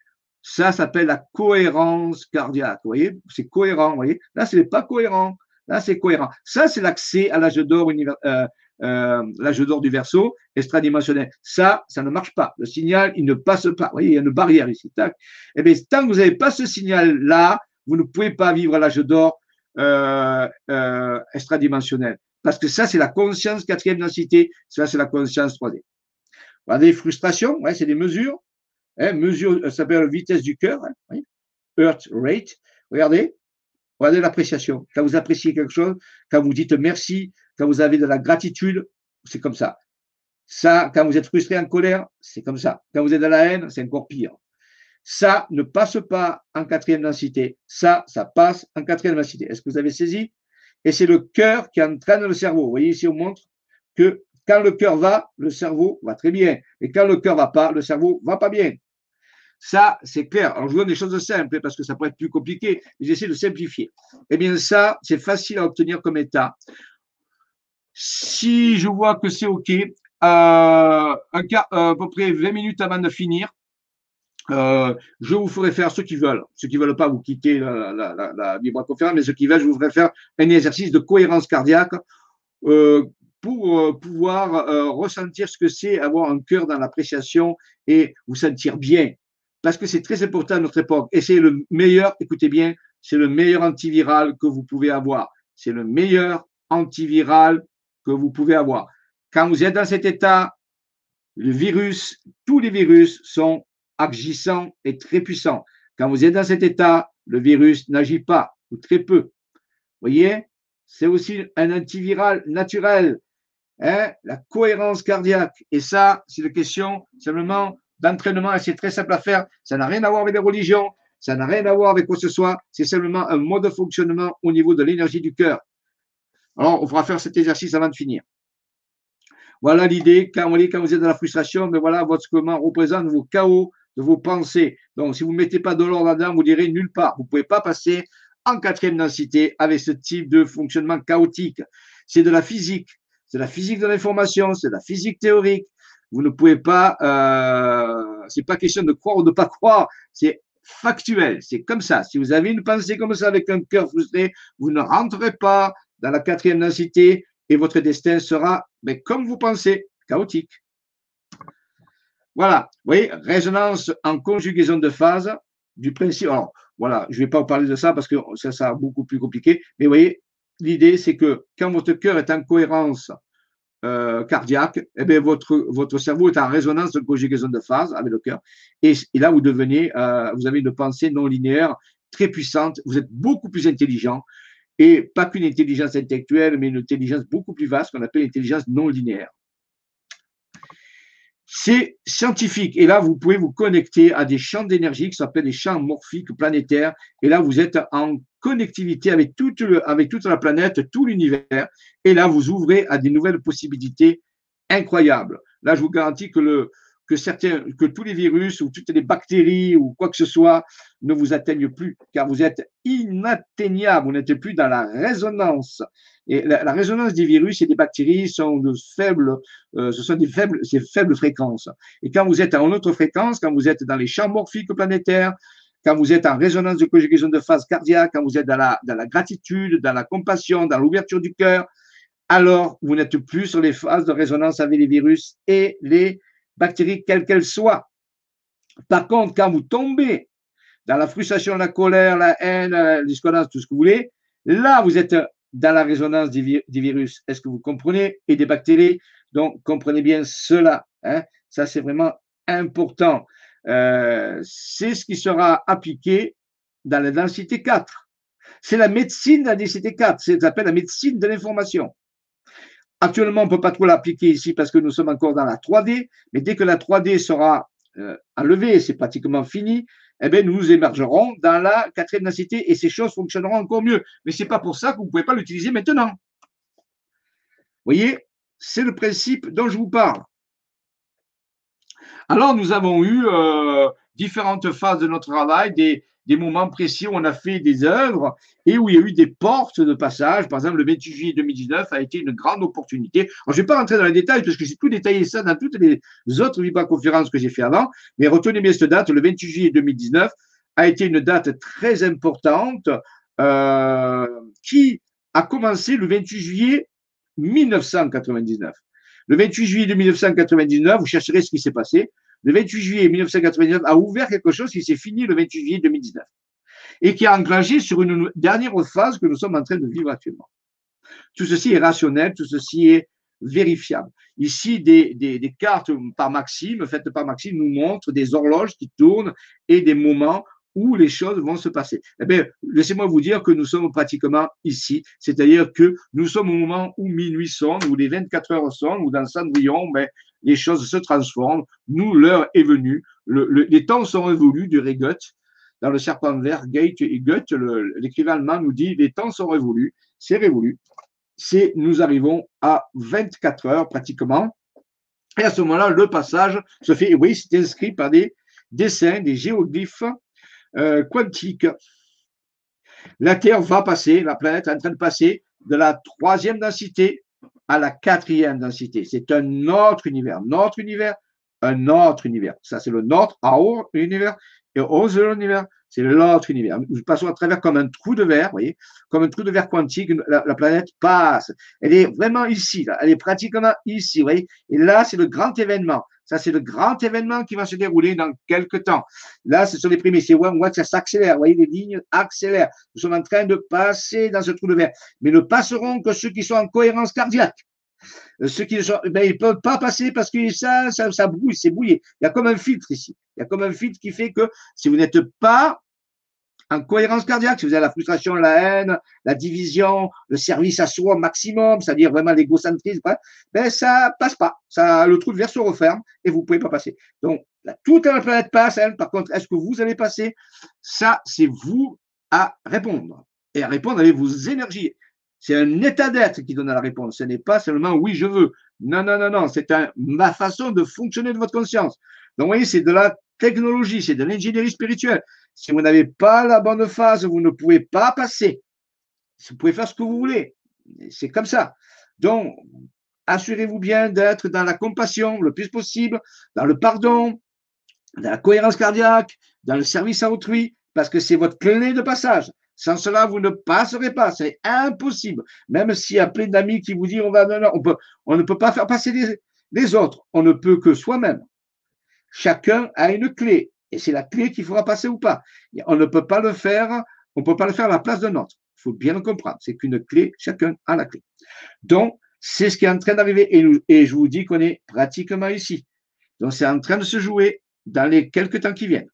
Ça s'appelle la cohérence cardiaque. Vous voyez, c'est cohérent. Vous voyez, là, ce n'est pas cohérent. Là, c'est cohérent. Ça, c'est l'accès à l'âge d'or euh, euh, l'âge d'or du verso extradimensionnel. Ça, ça ne marche pas. Le signal, il ne passe pas. Vous voyez, il y a une barrière ici. Tac. Eh bien, tant que vous n'avez pas ce signal-là, vous ne pouvez pas vivre l'âge d'or euh, euh, extradimensionnel. Parce que ça, c'est la conscience quatrième densité. Ça, c'est la conscience 3D. Regardez, frustration, ouais, c'est des mesures. Hein, mesure, ça s'appelle vitesse du cœur, hein, Earth rate. Regardez, regardez l'appréciation. Quand vous appréciez quelque chose, quand vous dites merci, quand vous avez de la gratitude, c'est comme ça. Ça, quand vous êtes frustré en colère, c'est comme ça. Quand vous êtes dans la haine, c'est encore pire. Ça ne passe pas en quatrième densité. Ça, ça passe en quatrième densité. Est-ce que vous avez saisi? Et c'est le cœur qui entraîne le cerveau. Vous voyez ici, on montre que quand le cœur va, le cerveau va très bien. Et quand le cœur va pas, le cerveau va pas bien. Ça, c'est clair. Alors, je vous donne des choses simples parce que ça pourrait être plus compliqué, mais j'essaie de simplifier. Eh bien, ça, c'est facile à obtenir comme état. Si je vois que c'est OK, euh, euh, à peu près 20 minutes avant de finir, euh, je vous ferai faire ceux qui veulent. Ceux qui veulent pas, vous quitter la, la, vibra-conférence, mais ceux qui veulent, je vous ferai faire un exercice de cohérence cardiaque pour pouvoir ressentir ce que c'est avoir un cœur dans l'appréciation et vous sentir bien parce que c'est très important à notre époque. Et c'est le meilleur, écoutez bien, c'est le meilleur antiviral que vous pouvez avoir. C'est le meilleur antiviral que vous pouvez avoir. Quand vous êtes dans cet état, le virus, tous les virus sont agissants et très puissants. Quand vous êtes dans cet état, le virus n'agit pas, ou très peu. Voyez, c'est aussi un antiviral naturel. Hein? La cohérence cardiaque. Et ça, c'est la question simplement d'entraînement et c'est très simple à faire. Ça n'a rien à voir avec les religions, ça n'a rien à voir avec quoi que ce soit. C'est simplement un mode de fonctionnement au niveau de l'énergie du cœur. Alors, on fera faire cet exercice avant de finir. Voilà l'idée. Quand, vous êtes dans la frustration, mais ben voilà votre comment représente vos chaos de vos pensées. Donc, si vous ne mettez pas de l'ordre là-dedans, vous direz nulle part. Vous ne pouvez pas passer en quatrième densité avec ce type de fonctionnement chaotique. C'est de la physique. C'est la physique de l'information, c'est la physique théorique, vous ne pouvez pas, euh, c'est pas question de croire ou de pas croire, c'est factuel, c'est comme ça. Si vous avez une pensée comme ça avec un cœur frustré, vous ne rentrez pas dans la quatrième densité et votre destin sera, mais comme vous pensez, chaotique. Voilà, vous voyez, résonance en conjugaison de phase du principe. Alors, voilà, je ne vais pas vous parler de ça parce que ça sera beaucoup plus compliqué, mais vous voyez, l'idée, c'est que quand votre cœur est en cohérence euh, cardiaque, eh votre cerveau est en résonance de conjugaison de phase avec le cœur. Et, là, vous devenez, euh, vous avez une pensée non linéaire très puissante. Vous êtes beaucoup plus intelligent. Et pas qu'une intelligence intellectuelle, mais une intelligence beaucoup plus vaste qu'on appelle l'intelligence non linéaire. C'est scientifique. Et là, vous pouvez vous connecter à des champs d'énergie qui s'appellent des champs morphiques planétaires. Et là, vous êtes en connectivité avec toute, la planète, tout l'univers. Et là, vous ouvrez à des nouvelles possibilités incroyables. Là, je vous garantis que, tous les virus ou toutes les bactéries ou quoi que ce soit ne vous atteignent plus, car vous êtes inatteignable, vous n'êtes plus dans la résonance. Et la, résonance des virus et des bactéries sont de faibles, euh, ce sont des faibles, faibles fréquences. Et quand vous êtes en autre fréquence, quand vous êtes dans les champs morphiques planétaires, quand vous êtes en résonance de conjugaison de phase cardiaque, quand vous êtes dans la, dans la gratitude, dans la compassion, dans l'ouverture du cœur, alors vous n'êtes plus sur les phases de résonance avec les virus et les bactéries, quelles qu'elles soient. Par contre, quand vous tombez dans la frustration, la colère, la haine, la discordance, tout ce que vous voulez, là, vous êtes dans la résonance des, virus. Est-ce que vous comprenez? Et des bactéries. Donc, comprenez bien cela. Hein. Ça, c'est vraiment important. Euh, c'est ce qui sera appliqué dans la densité 4. C'est la médecine de la densité 4. C'est s'appelle la médecine de l'information. Actuellement, on ne peut pas trop l'appliquer ici parce que nous sommes encore dans la 3D, mais dès que la 3D sera euh, enlevée, c'est pratiquement fini, eh bien, nous émergerons dans la quatrième densité et ces choses fonctionneront encore mieux. Mais ce n'est pas pour ça que vous ne pouvez pas l'utiliser maintenant. Vous voyez, c'est le principe dont je vous parle. Alors, nous avons eu euh, différentes phases de notre travail, des, des moments précis où on a fait des œuvres et où il y a eu des portes de passage. Par exemple, le 28 juillet 2019 a été une grande opportunité. Alors, je ne vais pas rentrer dans les détails parce que j'ai tout détaillé ça dans toutes les autres conférences que j'ai fait avant, mais retenez bien cette date, le 28 juillet 2019 a été une date très importante euh, qui a commencé le 28 juillet 1999. Le 28 juillet 1999, vous chercherez ce qui s'est passé le 28 juillet 1999 a ouvert quelque chose qui s'est fini le 28 juillet 2019 et qui a enclenché sur une dernière phase que nous sommes en train de vivre actuellement. Tout ceci est rationnel, tout ceci est vérifiable. Ici, des, des, des, cartes par Maxime, faites par Maxime, nous montrent des horloges qui tournent et des moments où les choses vont se passer. Eh bien, laissez-moi vous dire que nous sommes pratiquement ici, c'est-à-dire que nous sommes au moment où minuit sonne, où les 24 heures sonnent, où dans Cendrillon, ben, les choses se transforment. Nous, l'heure est venue. les temps sont révolus, du Goethe. Dans le serpent vert, Goethe et Goethe, l'écrivain allemand nous dit les temps sont révolus. C'est révolu. Nous arrivons à 24 heures pratiquement. Et à ce moment-là, le passage se fait. oui, c'est inscrit par des dessins, des géoglyphes euh, quantiques. La Terre va passer, la planète est en train de passer de la troisième densité à la quatrième densité. C'est un autre univers. Notre univers, un autre univers. Ça, c'est le notre, haut univers. Et au univers, c'est l'autre univers. Nous passons à travers comme un trou de verre, vous voyez, comme un trou de verre quantique, la, la, planète passe. Elle est vraiment ici, là. Elle est pratiquement ici, vous voyez. Et là, c'est le grand événement. Ça, c'est le grand événement qui va se dérouler dans quelques temps. Là, ce sont les premiers. C'est on voit que ça s'accélère. Vous voyez, les lignes accélèrent. Nous sommes en train de passer dans ce trou de verre. Mais ne passeront que ceux qui sont en cohérence cardiaque. Euh, ceux qui ne sont, ben, ils peuvent pas passer parce que ça, ça, brouille, c'est bouillé. Il y a comme un filtre ici. Il y a comme un filtre qui fait que si vous n'êtes pas en cohérence cardiaque, si vous avez la frustration, la haine, la division, le service à soi au maximum, c'est-à-dire vraiment l'égocentrisme, ben ça passe pas. Ça, le trou de verre se referme et vous pouvez pas passer. Donc, toute la planète passe. Par contre, est-ce que vous allez passer? Ça, c'est vous à répondre. Et à répondre avec vos énergies. C'est un état d'être qui donne la réponse. Ce n'est pas seulement oui, je veux. Non, non, non, non. C'est ma façon de fonctionner de votre conscience. Donc, vous voyez, c'est de la technologie, c'est de l'ingénierie spirituelle. Si vous n'avez pas la bonne phase, vous ne pouvez pas passer. Vous pouvez faire ce que vous voulez. C'est comme ça. Donc, assurez-vous bien d'être dans la compassion le plus possible, dans le pardon, dans la cohérence cardiaque, dans le service à autrui, parce que c'est votre clé de passage. Sans cela, vous ne passerez pas. C'est impossible. Même s'il y a plein d'amis qui vous disent on va, on, ne peut pas faire passer les, autres. On ne peut que soi-même. Chacun a une clé. Et c'est la clé qu'il faudra passer ou pas. On ne peut pas le faire, on ne peut pas le faire à la place d'un autre. Il faut bien le comprendre. C'est qu'une clé, chacun a la clé. Donc, c'est ce qui est en train d'arriver. Et, je vous dis qu'on est pratiquement ici. Donc, c'est en train de se jouer dans les quelques temps qui viennent.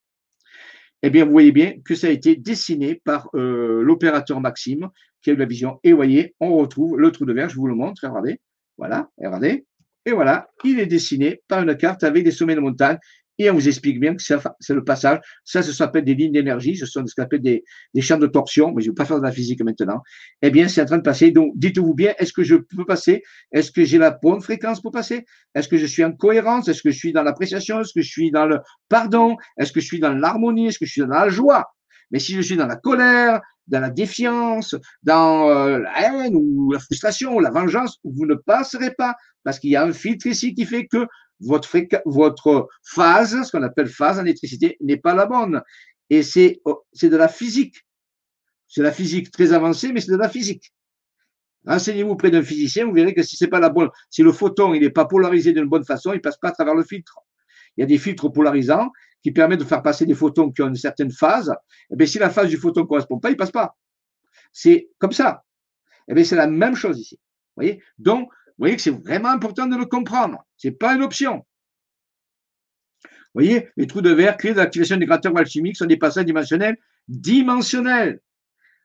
Eh bien, vous voyez bien que ça a été dessiné par euh, l'opérateur Maxime, qui a eu la vision. Et vous voyez, on retrouve le trou de verre. Je vous le montre. Regardez. Voilà. Regardez. Et voilà, il est dessiné par une carte avec des sommets de montagne. Et on vous explique bien que c'est le passage. Ça, ça s'appelle des lignes d'énergie. Ce sont ce qu'on appelle des, des, champs de torsion. Mais je ne vais pas faire de la physique maintenant. Eh bien, c'est en train de passer. Donc, dites-vous bien, est-ce que je peux passer? Est-ce que j'ai la bonne fréquence pour passer? Est-ce que je suis en cohérence? Est-ce que je suis dans l'appréciation? Est-ce que je suis dans le pardon? Est-ce que je suis dans l'harmonie? Est-ce que je suis dans la joie? Mais si je suis dans la colère, dans la défiance, dans euh, la haine ou la frustration ou la vengeance, vous ne passerez pas parce qu'il y a un filtre ici qui fait que votre, phase, ce qu'on appelle phase en électricité, n'est pas la bonne. Et c'est oh, de la physique. C'est la physique très avancée, mais c'est de la physique. Renseignez-vous auprès d'un physicien, vous verrez que si c'est pas la bonne, si le photon il n'est pas polarisé d'une bonne façon, il passe pas à travers le filtre. Il y a des filtres polarisants qui permettent de faire passer des photons qui ont une certaine phase. Et eh bien, si la phase du photon ne correspond pas, il passe pas. C'est comme ça. Et eh bien, c'est la même chose ici. Vous voyez? Donc, vous voyez que c'est vraiment important de le comprendre. Ce n'est pas une option. Vous voyez, les trous de verre créés de l'activation des créateurs alchimiques sont des passages dimensionnels dimensionnels.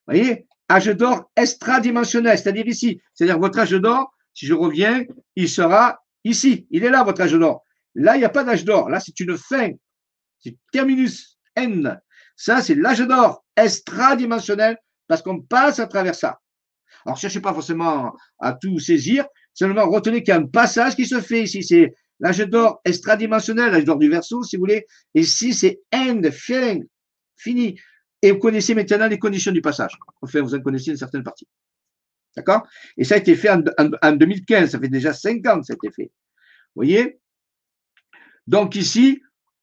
Vous voyez, âge d'or extradimensionnel, c'est-à-dire ici. C'est-à-dire votre âge d'or, si je reviens, il sera ici. Il est là, votre âge d'or. Là, il n'y a pas d'âge d'or. Là, c'est une fin. C'est terminus N. Ça, c'est l'âge d'or extradimensionnel parce qu'on passe à travers ça. Alors, cherchez pas forcément à tout saisir, seulement retenez qu'il y a un passage qui se fait ici. C'est l'âge d'or extradimensionnel, l'âge d'or du verso, si vous voulez. Et ici, c'est end, fin, fini. Et vous connaissez maintenant les conditions du passage. Enfin, vous en connaissez une certaine partie. D'accord? Et ça a été fait en, en, 2015, ça fait déjà cinq ans que ça a été fait. Vous voyez? Donc ici,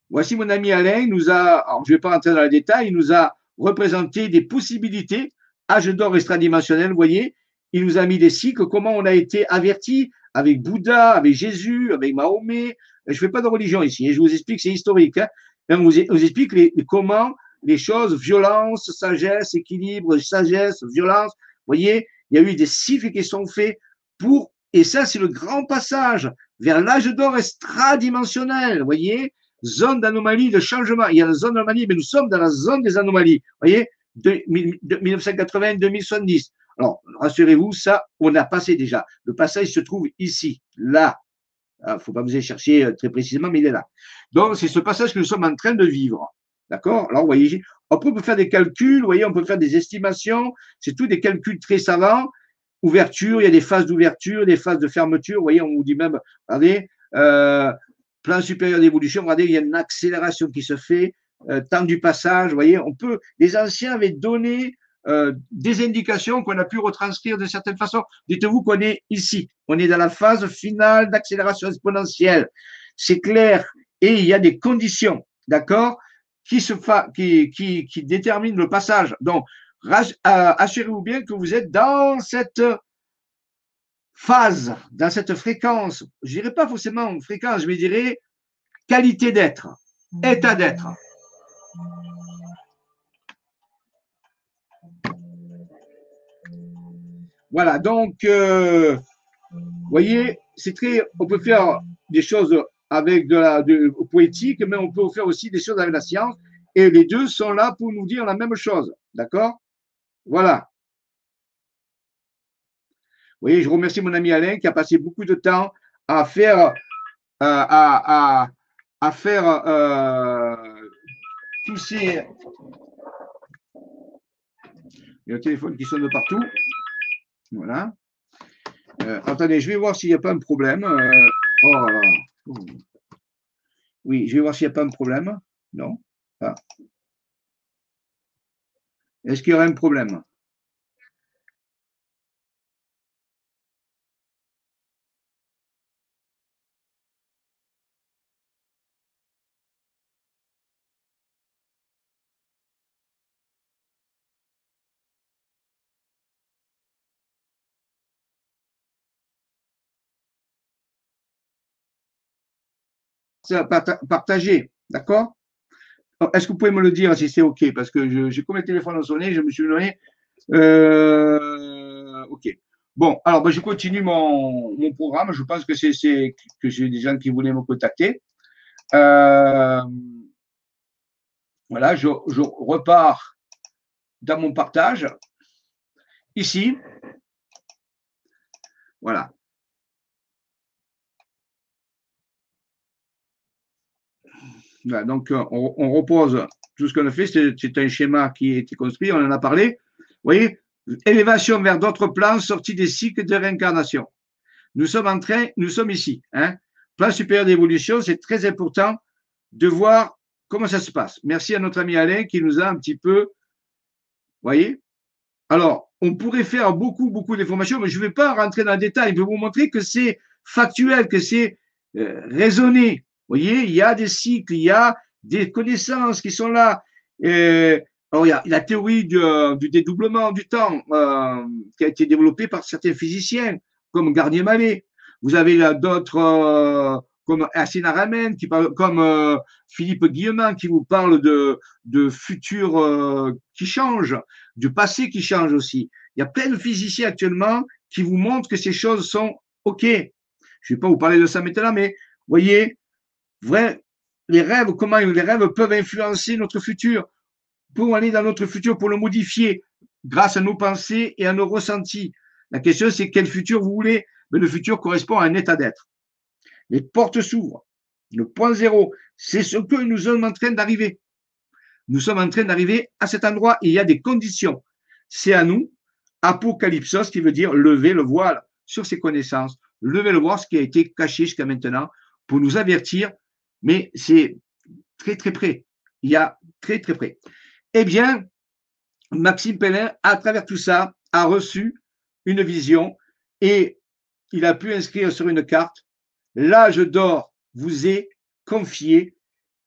voici mon ami Alain, nous a, alors je ne vais pas rentrer dans les détails, il nous a représenté des possibilités, âge d'or extradimensionnel, vous voyez, il nous a mis des cycles, comment on a été averti avec Bouddha, avec Jésus, avec Mahomet. Je ne fais pas de religion ici, hein, je vous explique, c'est historique. Hein. On vous, explique les, comment les choses, violence, sagesse, équilibre, sagesse, violence. Vous voyez, il y a eu des cycles qui sont faits pour, et ça, c'est le grand passage vers l'âge d'or extradimensionnel. Vous voyez, zone d'anomalie, de changement. Il y a la zone d'anomalie, mais nous sommes dans la zone des anomalies. Vous voyez, de, 1980-2070. Alors, rassurez-vous, ça, on a passé déjà. Le passage se trouve ici, là. Il ah, ne faut pas vous aller chercher euh, très précisément, mais il est là. Donc, c'est ce passage que nous sommes en train de vivre. D'accord? Alors, vous voyez, on peut faire des calculs, vous voyez, on peut faire des estimations. C'est tout des calculs très savants. Ouverture, il y a des phases d'ouverture, des phases de fermeture. Vous voyez, on vous dit même, regardez, euh, plan supérieur d'évolution, regardez, il y a une accélération qui se fait, euh, temps du passage. Vous voyez, on peut. Les anciens avaient donné euh, des indications qu'on a pu retranscrire de certaine façon. Dites-vous qu'on est ici, on est dans la phase finale d'accélération exponentielle. C'est clair. Et il y a des conditions, d'accord, qui, déterminent le passage. Donc, euh, assurez-vous bien que vous êtes dans cette phase, dans cette fréquence. Je dirais pas forcément fréquence, je dirais qualité d'être, état d'être. Voilà, donc, euh, vous voyez, c'est très, on peut faire des choses avec de la poétique, mais on peut faire aussi des choses avec la science, et les deux sont là pour nous dire la même chose, d'accord? Voilà. Vous voyez, je remercie mon ami Alain qui a passé beaucoup de temps à faire, euh, à, à, à, faire euh, tous ces. Il y a un téléphone qui sonne partout. Voilà. Euh, attendez, je vais voir s'il n'y a pas un problème. Euh, oh oui, je vais voir s'il n'y a pas un problème. Non ah. Est-ce qu'il y aurait un problème? Partager, d'accord? Est-ce que vous pouvez me le dire si c'est OK? Parce que j'ai comme le téléphone a sonné, je me suis donné. Euh, OK. Bon, alors ben, je continue mon, programme. Je pense que c'est que j'ai des gens qui voulaient me contacter. Euh, voilà, je repars dans mon partage. Ici. Voilà. Donc, euh, on, repose tout ce qu'on a fait. C'est un schéma qui a été construit, on en a parlé. Vous voyez, élévation vers d'autres plans, sortie des cycles de réincarnation. Nous sommes en train, nous sommes ici. Hein. Plan supérieur d'évolution, c'est très important de voir comment ça se passe. Merci à notre ami Alain qui nous a un petit peu, voyez. Alors, on pourrait faire beaucoup, beaucoup d'informations, mais je ne vais pas rentrer dans le détail. Je vais vous montrer que c'est factuel, que c'est euh, raisonné. Voyez, il y a des cycles, il y a des connaissances qui sont là. Et, alors, il y a la théorie du, du dédoublement du temps euh, qui a été développée par certains physiciens, comme Garnier-Mallet. Vous avez d'autres, euh, comme Assina Ramen, qui parle, comme euh, Philippe Guillemin, qui vous parle de, de futur euh, qui change, du passé qui change aussi. Il y a plein de physiciens actuellement qui vous montrent que ces choses sont OK. Je ne vais pas vous parler de ça maintenant, mais voyez, vrai, les rêves, comment les rêves peuvent influencer notre futur, pour aller dans notre futur, pour le modifier grâce à nos pensées et à nos ressentis. La question, c'est quel futur vous voulez? Mais le futur correspond à un état d'être. Les portes s'ouvrent. Le point zéro, c'est ce que nous sommes en train d'arriver. Nous sommes en train d'arriver à cet endroit. Il y a des conditions. C'est à nous, apocalypsos, qui veut dire lever le voile sur ses connaissances, lever le voile, ce qui a été caché jusqu'à maintenant, pour nous avertir. Mais c'est très, très près. Il y a très, très près. Eh bien, Maxime Pellin, à travers tout ça, a reçu une vision et il a pu inscrire sur une carte L'âge d'or vous est confié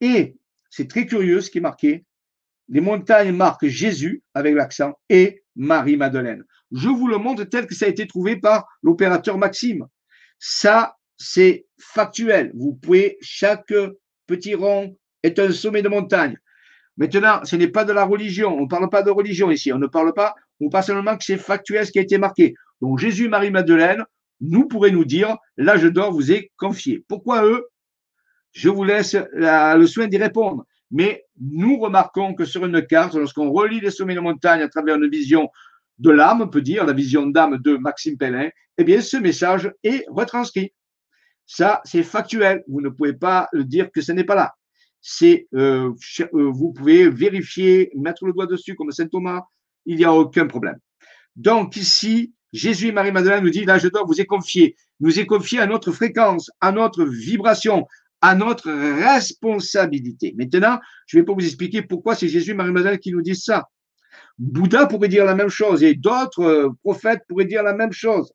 et c'est très curieux ce qui est marqué. Les montagnes marquent Jésus avec l'accent et Marie-Madeleine. Je vous le montre tel que ça a été trouvé par l'opérateur Maxime. Ça, c'est factuel. Vous pouvez, chaque petit rond est un sommet de montagne. Maintenant, ce n'est pas de la religion. On ne parle pas de religion ici. On ne parle pas, on parle seulement que c'est factuel ce qui a été marqué. Donc, Jésus, Marie, Madeleine, nous pourrez nous dire, l'âge d'or vous est confié. Pourquoi eux? Je vous laisse le soin d'y répondre. Mais nous remarquons que sur une carte, lorsqu'on relit les sommets de montagne à travers une vision de l'âme, on peut dire la vision d'âme de Maxime Pellin, eh bien, ce message est retranscrit. Ça, c'est factuel. Vous ne pouvez pas dire que ce n'est pas là c'est euh, euh, vous pouvez vérifier, mettre le doigt dessus comme saint Thomas, il n'y a aucun problème. Donc ici, Jésus et Marie-Madeleine nous dit, l'âge d'or vous est confié, nous est confié à notre fréquence, à notre vibration, à notre responsabilité. Maintenant, je ne vais pas vous expliquer pourquoi c'est Jésus et Marie-Madeleine qui nous disent ça. Bouddha pourrait dire la même chose et d'autres euh, prophètes pourraient dire la même chose.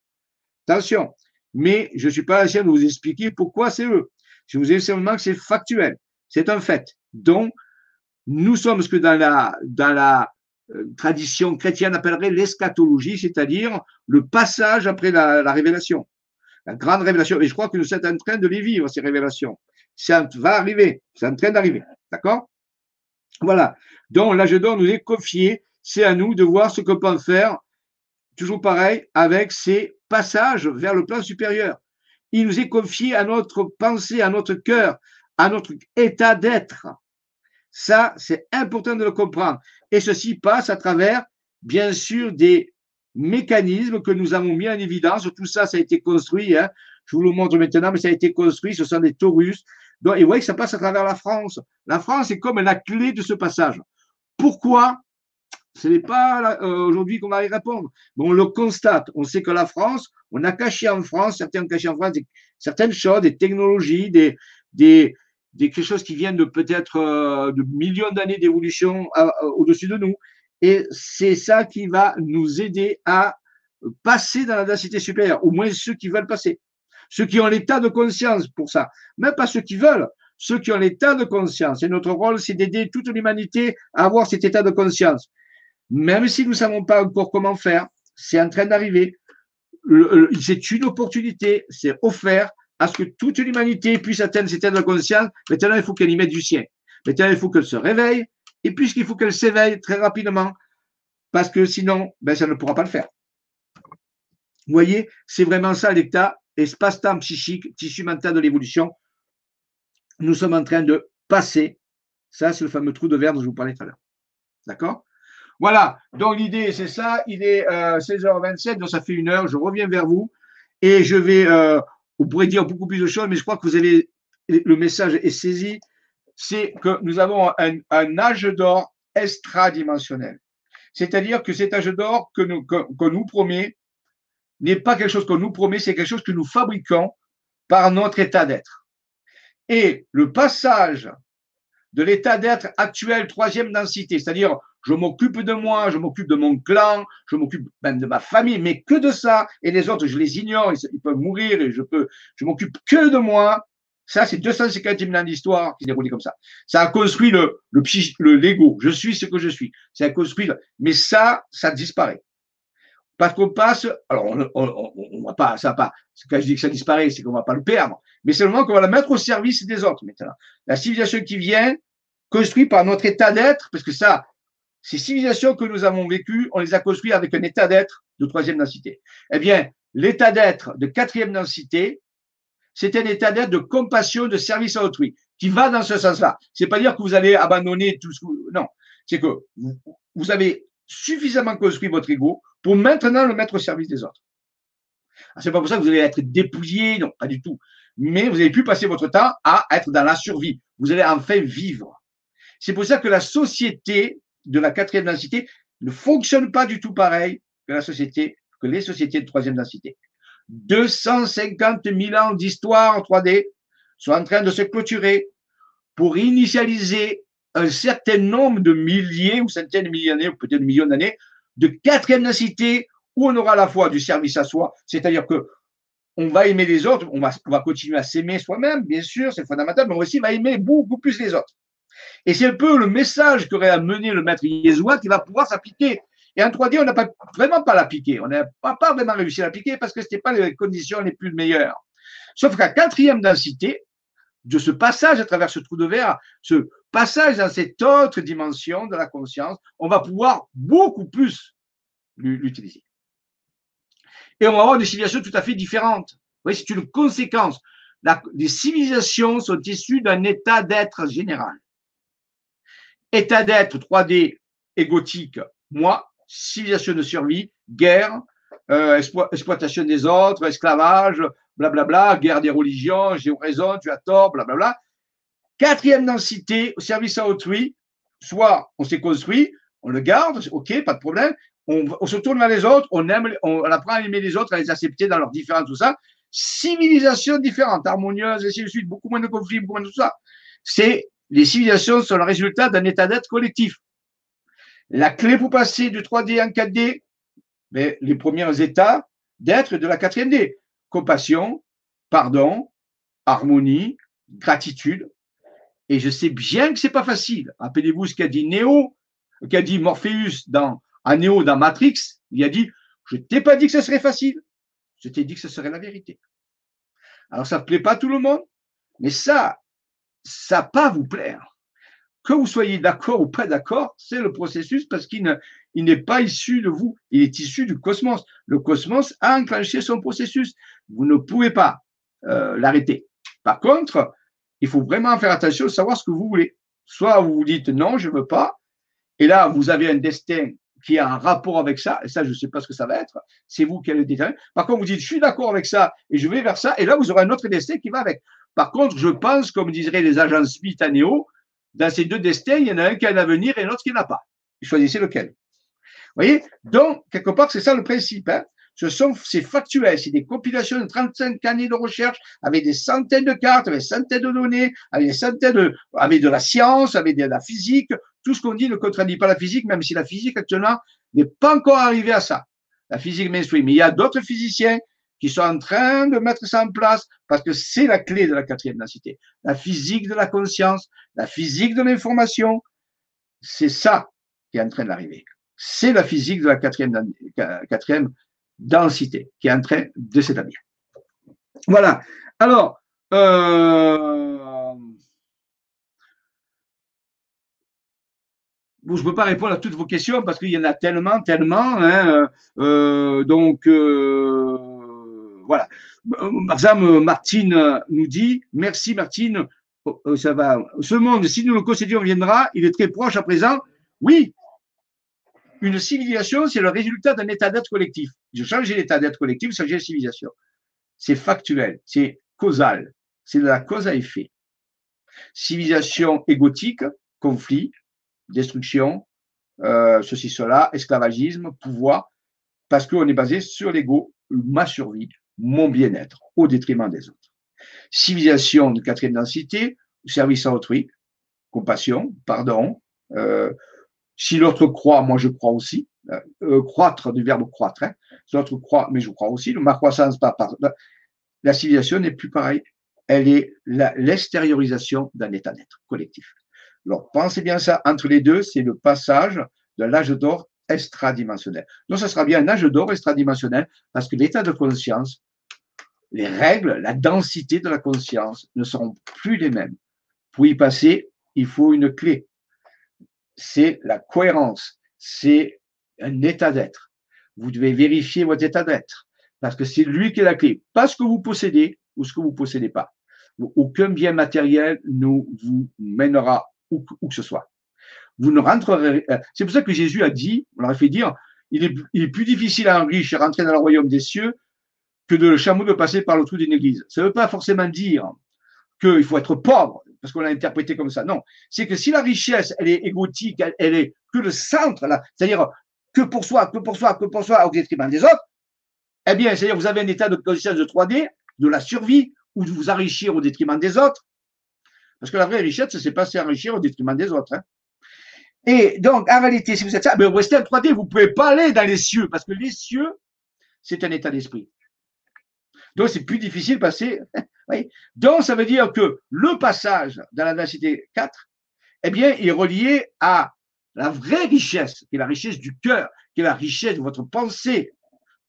Attention, mais je ne suis pas là de vous expliquer pourquoi c'est eux. Je vous ai simplement que c'est factuel. C'est un fait. Donc, nous sommes ce que dans la, dans la euh, tradition chrétienne appellerait l'eschatologie, c'est-à-dire le passage après la, révélation. La grande révélation. Et je crois que nous sommes en train de les vivre, ces révélations. Ça va arriver. C'est en train d'arriver. D'accord? Voilà. Donc, l'âge d'or nous est confié. C'est à nous de voir ce que peut faire, toujours pareil, avec ces passages vers le plan supérieur. Il nous est confié à notre pensée, à notre cœur, à notre état d'être. Ça, c'est important de le comprendre. Et ceci passe à travers, bien sûr, des mécanismes que nous avons mis en évidence. Tout ça, ça a été construit. Hein. Je vous le montre maintenant, mais ça a été construit. Ce sont des taurus. Donc, et vous voyez que ça passe à travers la France. La France est comme la clé de ce passage. Pourquoi Ce n'est pas euh, aujourd'hui qu'on va y répondre. Mais on le constate. On sait que la France, on a caché en France, certains ont caché en France certaines choses, des technologies, des, des, des quelque qui vient de peut-être euh, de millions d'années d'évolution euh, euh, au-dessus de nous. Et c'est ça qui va nous aider à passer dans la densité supérieure, au moins ceux qui veulent passer. Ceux qui ont l'état de conscience pour ça. Même pas ceux qui veulent, ceux qui ont l'état de conscience. Et notre rôle, c'est d'aider toute l'humanité à avoir cet état de conscience. Même si nous ne savons pas encore comment faire, c'est en train d'arriver. C'est une opportunité, c'est offert à ce que toute l'humanité puisse atteindre cet état de conscience, maintenant il faut qu'elle y mette du sien. Maintenant il faut qu'elle se réveille, et puisqu'il faut qu'elle s'éveille très rapidement, parce que sinon, ben, ça ne pourra pas le faire. Vous voyez, c'est vraiment ça l'état espace-temps psychique, tissu mental de l'évolution. Nous sommes en train de passer. Ça, c'est le fameux trou de verre dont je vous parlais tout à l'heure. D'accord? Voilà. Donc, l'idée, c'est ça. Il est 16h27, euh, donc ça fait une heure. Je reviens vers vous et je vais euh, vous pourrez dire beaucoup plus de choses, mais je crois que vous avez le message est saisi. C'est que nous avons un, âge d'or extradimensionnel. C'est-à-dire que cet âge d'or que, nous promet n'est pas quelque chose qu'on nous promet, c'est quelque chose que nous fabriquons par notre état d'être. Et le passage de l'état d'être actuel, troisième densité, c'est-à-dire je m'occupe de moi, je m'occupe de mon clan, je m'occupe même de ma famille, mais que de ça. Et les autres, je les ignore, ils, peuvent mourir et je peux, je m'occupe que de moi. Ça, c'est 250 000 ans d'histoire qui s'est déroulé comme ça. Ça a construit le, le, l'ego. Je suis ce que je suis. Ça a construit, mais ça, ça disparaît. Parce qu'on passe, alors on, on, on, va pas, ça va pas, quand je dis que ça disparaît, c'est qu'on va pas le perdre, mais seulement qu'on va la mettre au service des autres maintenant. La civilisation qui vient, construite par notre état d'être, parce que ça, ces civilisations que nous avons vécues, on les a construites avec un état d'être de troisième densité. Eh bien, l'état d'être de quatrième densité, c'est un état d'être de compassion, de service à autrui, qui va dans ce sens-là. C'est pas dire que vous allez abandonner tout ce que, non. C'est que vous avez suffisamment construit votre ego pour maintenant le mettre au service des autres. Ah, c'est pas pour ça que vous allez être dépouillé, non, pas du tout. Mais vous avez pu passer votre temps à être dans la survie. Vous allez enfin vivre. C'est pour ça que la société de la quatrième densité ne fonctionne pas du tout pareil que la société, que les sociétés de troisième densité. 250 000 ans d'histoire en 3D sont en train de se clôturer pour initialiser un certain nombre de milliers ou centaines de milliers d'années, ou peut-être millions d'années, de quatrième densité où on aura à la fois du service à soi, c'est-à-dire que on va aimer les autres, on va, on va continuer à s'aimer soi-même, bien sûr, c'est fondamental, mais on aussi va aimer beaucoup plus les autres. Et c'est un peu le message qu'aurait amené le maître Yeshua qui va pouvoir s'appliquer. Et en 3D, on n'a pas vraiment pas l'appliqué. On n'a pas, vraiment réussi à l'appliquer parce que ce n'était pas les conditions les plus meilleures. Sauf qu'à quatrième densité, de ce passage à travers ce trou de verre, ce passage dans cette autre dimension de la conscience, on va pouvoir beaucoup plus l'utiliser. Et on va avoir des civilisations tout à fait différentes. C'est une conséquence. les civilisations sont issues d'un état d'être général. État d'être 3D égotique, moi, civilisation de survie, guerre, euh, exploitation des autres, esclavage, blablabla, guerre des religions, j'ai raison, tu as tort, blablabla. Quatrième densité, service à autrui, soit on s'est construit, on le garde, ok, pas de problème, on, se tourne vers les autres, on aime, on, apprend à aimer les autres, à les accepter dans leurs différences, tout ça. Civilisation différente, harmonieuse, et ainsi de suite, beaucoup moins de conflits, beaucoup moins de tout ça. C'est, les civilisations sont le résultat d'un état d'être collectif. La clé pour passer du 3D en 4D, mais les premiers états d'être de la 4 D. Compassion, pardon, harmonie, gratitude. Et je sais bien que c'est pas facile. Rappelez-vous ce qu'a dit Néo, qu'a dit Morpheus dans, à Néo dans Matrix. Il a dit, je t'ai pas dit que ce serait facile. Je t'ai dit que ce serait la vérité. Alors ça ne plaît pas à tout le monde, mais ça, ça va pas vous plaire que vous soyez d'accord ou pas d'accord, c'est le processus parce qu'il n'est pas issu de vous, il est issu du cosmos. Le cosmos a enclenché son processus. Vous ne pouvez pas euh, l'arrêter. Par contre, il faut vraiment faire attention à savoir ce que vous voulez. Soit vous vous dites non, je ne veux pas, et là, vous avez un destin qui a un rapport avec ça, et ça, je ne sais pas ce que ça va être, c'est vous qui allez le déterminer. Par contre, vous dites, je suis d'accord avec ça, et je vais vers ça, et là, vous aurez un autre destin qui va avec. Par contre, je pense, comme diraient les agents Smith à Néo, dans ces deux destins, il y en a un qui a un avenir et l'autre qui n'a pas. Choisissez lequel. Vous voyez? Donc, quelque part, c'est ça le principe. Hein. Ce sont, c'est factuel, c'est des compilations de 35 années de recherche avec des centaines de cartes, avec des centaines de données, avec des centaines de, avec de la science, avec de la physique. Tout ce qu'on dit ne contredit pas la physique, même si la physique actuellement n'est pas encore arrivée à ça. La physique mainstream. Mais il y a d'autres physiciens qui sont en train de mettre ça en place parce que c'est la clé de la quatrième densité. La physique de la conscience, la physique de l'information, c'est ça qui est en train d'arriver. C'est la physique de la quatrième, quatrième densité qui est en train de s'établir. Voilà. Alors, euh, je ne peux pas répondre à toutes vos questions parce qu'il y en a tellement, tellement. Hein, euh, donc, euh, voilà. Madame Martine nous dit, merci Martine, oh, oh, ça va. Ce monde, si nous le concédions, viendra, il est très proche à présent. Oui, une civilisation, c'est le résultat d'un état d'être collectif. Je change l'état d'être collectif, ça change la civilisation. C'est factuel, c'est causal, c'est de la cause à effet. Civilisation égotique, conflit, destruction, euh, ceci, cela, esclavagisme, pouvoir, parce qu'on est basé sur l'ego, ma survie, mon bien-être au détriment des autres. Civilisation de quatrième densité, service à autrui, compassion, pardon. Euh, si l'autre croit, moi je crois aussi. Euh, euh, croître du verbe croître. Hein. Si l'autre croit, mais je crois aussi. Ma croissance, pas. La civilisation n'est plus pareille. Elle est l'extériorisation d'un état d'être collectif. Alors pensez bien ça. Entre les deux, c'est le passage de l'âge d'or extradimensionnel. Donc, ce sera bien un âge d'or extradimensionnel parce que l'état de conscience, les règles, la densité de la conscience ne seront plus les mêmes. Pour y passer, il faut une clé. C'est la cohérence, c'est un état d'être. Vous devez vérifier votre état d'être parce que c'est lui qui est la clé, pas ce que vous possédez ou ce que vous possédez pas. Aucun bien matériel ne vous mènera où que ce soit vous ne rentrerez. Euh, c'est pour ça que Jésus a dit, on leur fait dire, il est, plus difficile à un riche rentrer dans le royaume des cieux que de le chameau de passer par le trou d'une église. Ça ne veut pas forcément dire qu'il faut être pauvre. parce qu'on l'a interprété comme ça. Non, c'est que si la richesse, elle est égotique, elle, est que le centre, c'est-à-dire que pour soi, que pour soi, que pour soi, au détriment des autres, eh bien, c'est-à-dire vous avez un état de conscience de 3D, de la survie, ou de vous enrichir au détriment des autres. Parce que la vraie richesse, c'est pas s'enrichir au détriment des autres. Hein. Et donc, en réalité, si vous êtes ça, vous restez en 3D, vous pouvez pas aller dans les cieux, parce que les cieux, c'est un état d'esprit. Donc, c'est plus difficile de passer. Donc, ça veut dire que le passage dans la densité 4, eh bien, est relié à la vraie richesse, qui est la richesse du cœur, qui est la richesse de votre pensée,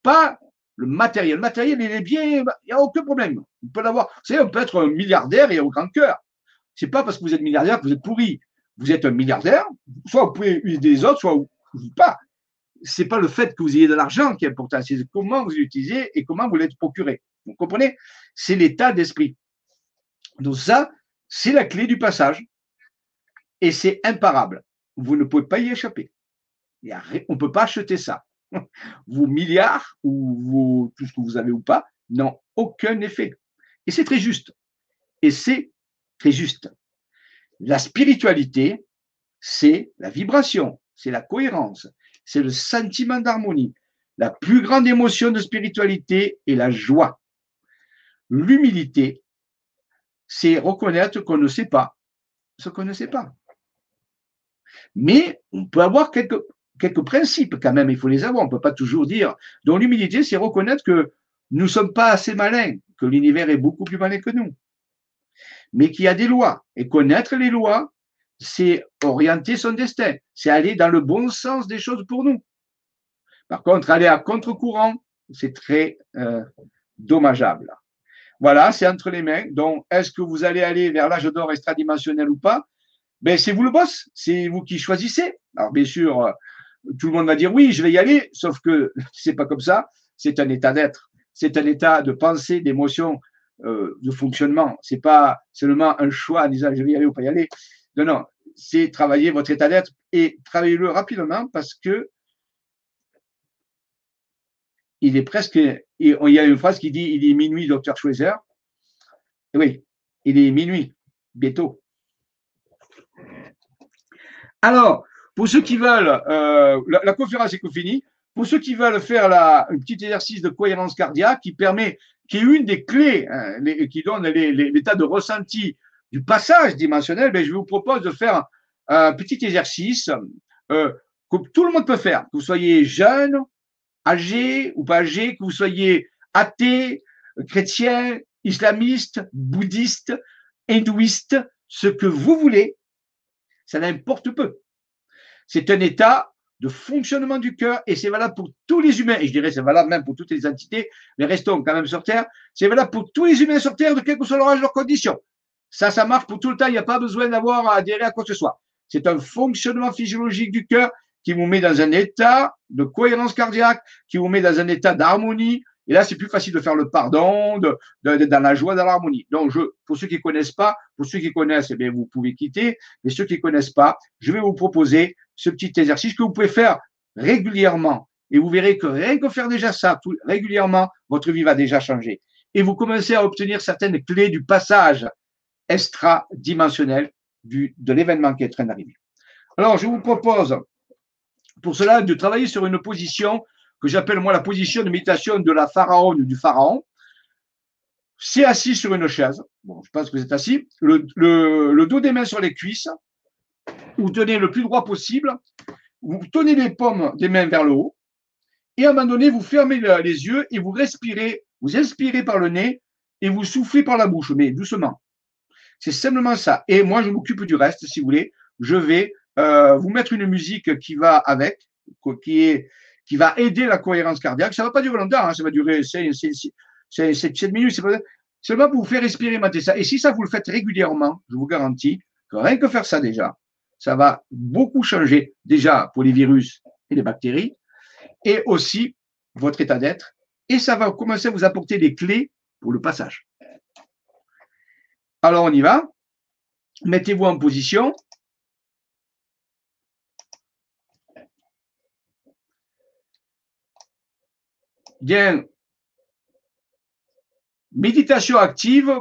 pas le matériel. Le matériel, il est bien, il n'y a aucun problème. On peut l'avoir. Vous savez, on peut être un milliardaire et au grand cœur. C'est pas parce que vous êtes milliardaire que vous êtes pourri. Vous êtes un milliardaire, soit vous pouvez utiliser les autres, soit vous, pas. C'est pas le fait que vous ayez de l'argent qui est important, c'est comment vous l'utilisez et comment vous l'êtes procuré. Vous comprenez? C'est l'état d'esprit. Donc ça, c'est la clé du passage et c'est imparable. Vous ne pouvez pas y échapper. On ne peut pas acheter ça. Vos milliards ou tout ce que vous avez ou pas n'ont aucun effet. Et c'est très juste. Et c'est très juste. La spiritualité, c'est la vibration, c'est la cohérence, c'est le sentiment d'harmonie. La plus grande émotion de spiritualité est la joie. L'humilité, c'est reconnaître qu'on ne sait pas ce qu'on ne sait pas. Mais on peut avoir quelques, principes quand même, il faut les avoir, on ne peut pas toujours dire. Donc l'humilité, c'est reconnaître que nous ne sommes pas assez malins, que l'univers est beaucoup plus malin que nous, mais qu'il y a des lois. Et connaître les lois, c'est orienter son destin, c'est aller dans le bon sens des choses pour nous. Par contre, aller à contre-courant, c'est très euh, dommageable. Voilà, c'est entre les mains. Donc, est-ce que vous allez aller vers l'âge d'or extradimensionnel ou pas? Ben, c'est vous le boss, c'est vous qui choisissez. Alors, bien sûr, euh, tout le monde va dire oui, je vais y aller, sauf que c'est pas comme ça. C'est un état d'être, c'est un état de pensée, d'émotion, euh, de fonctionnement. C'est pas seulement un choix en disant je vais y aller ou pas y aller. Non, non, c'est travailler votre état d'être et travaillez-le rapidement parce que il est presque. Il y a une phrase qui dit il est minuit, docteur Schweizer. Oui, il est minuit, bientôt. Alors, pour ceux qui veulent, euh, la, conférence est finie. Pour ceux qui veulent faire la, un petit exercice de cohérence cardiaque qui permet, qui est une des clés, hein, qui donne l'état de ressenti du passage dimensionnel, ben, je vous propose de faire un petit exercice euh, que tout le monde peut faire, que vous soyez jeune, âgé ou pas âgé, que vous soyez athée, chrétien, islamiste, bouddhiste, hindouiste, ce que vous voulez, ça n'importe peu. C'est un état de fonctionnement du cœur et c'est valable pour tous les humains. Et je dirais c'est valable même pour toutes les entités, mais restons quand même sur Terre. C'est valable pour tous les humains sur Terre de quel que soit leur âge, leurs conditions. Ça, ça marche pour tout le temps. Il n'y a pas besoin d'avoir à adhérer à quoi que ce soit. C'est un fonctionnement physiologique du cœur qui vous met dans un état de cohérence cardiaque, qui vous met dans un état d'harmonie. Et là, c'est plus facile de faire le pardon, de, dans la joie, dans l'harmonie. Donc, je, pour ceux qui connaissent pas, pour ceux qui connaissent, eh bien, vous pouvez quitter. Mais ceux qui connaissent pas, je vais vous proposer ce petit exercice que vous pouvez faire régulièrement. Et vous verrez que rien que faire déjà ça régulièrement, votre vie va déjà changer. Et vous commencez à obtenir certaines clés du passage extra-dimensionnel de l'événement qui est en train d'arriver. Alors, je vous propose pour cela de travailler sur une position que j'appelle moi la position de méditation de la pharaon ou du pharaon. C'est assis sur une chaise. Bon, je pense que vous êtes assis. Le, dos des mains sur les cuisses. Vous tenez le plus droit possible. Vous tenez les paumes des mains vers le haut. Et à un moment donné, vous fermez les yeux et vous respirez. Vous inspirez par le nez et vous soufflez par la bouche, mais doucement. C'est simplement ça. Et moi, je m'occupe du reste, si vous voulez. Je vais euh, vous mettre une musique qui va avec, qui est qui va aider la cohérence cardiaque. Ça ne va pas durer longtemps, hein, ça va durer 7, 7 minutes. C'est seulement pour vous faire expérimenter ça. Et si ça vous le faites régulièrement, je vous garantis que rien que faire ça déjà, ça va beaucoup changer déjà pour les virus et les bactéries, et aussi votre état d'être, et ça va commencer à vous apporter des clés pour le passage. Alors on y va. Mettez-vous en position. Bien. Méditation active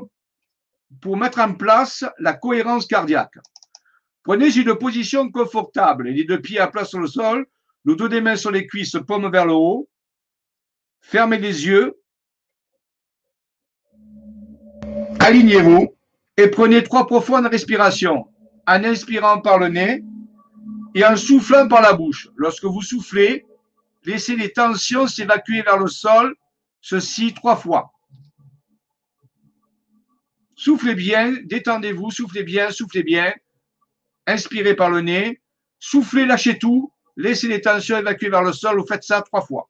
pour mettre en place la cohérence cardiaque. Prenez une position confortable, les deux pieds à plat sur le sol, le dos des mains sur les cuisses, paume vers le haut. Fermez les yeux. Alignez-vous et prenez trois profondes respirations en inspirant par le nez et en soufflant par la bouche. Lorsque vous soufflez, laissez les tensions s'évacuer vers le sol, ceci trois fois. Soufflez bien, détendez-vous, soufflez bien, soufflez bien. Inspirez par le nez, soufflez, lâchez tout, laissez les tensions évacuer vers le sol, vous faites ça trois fois.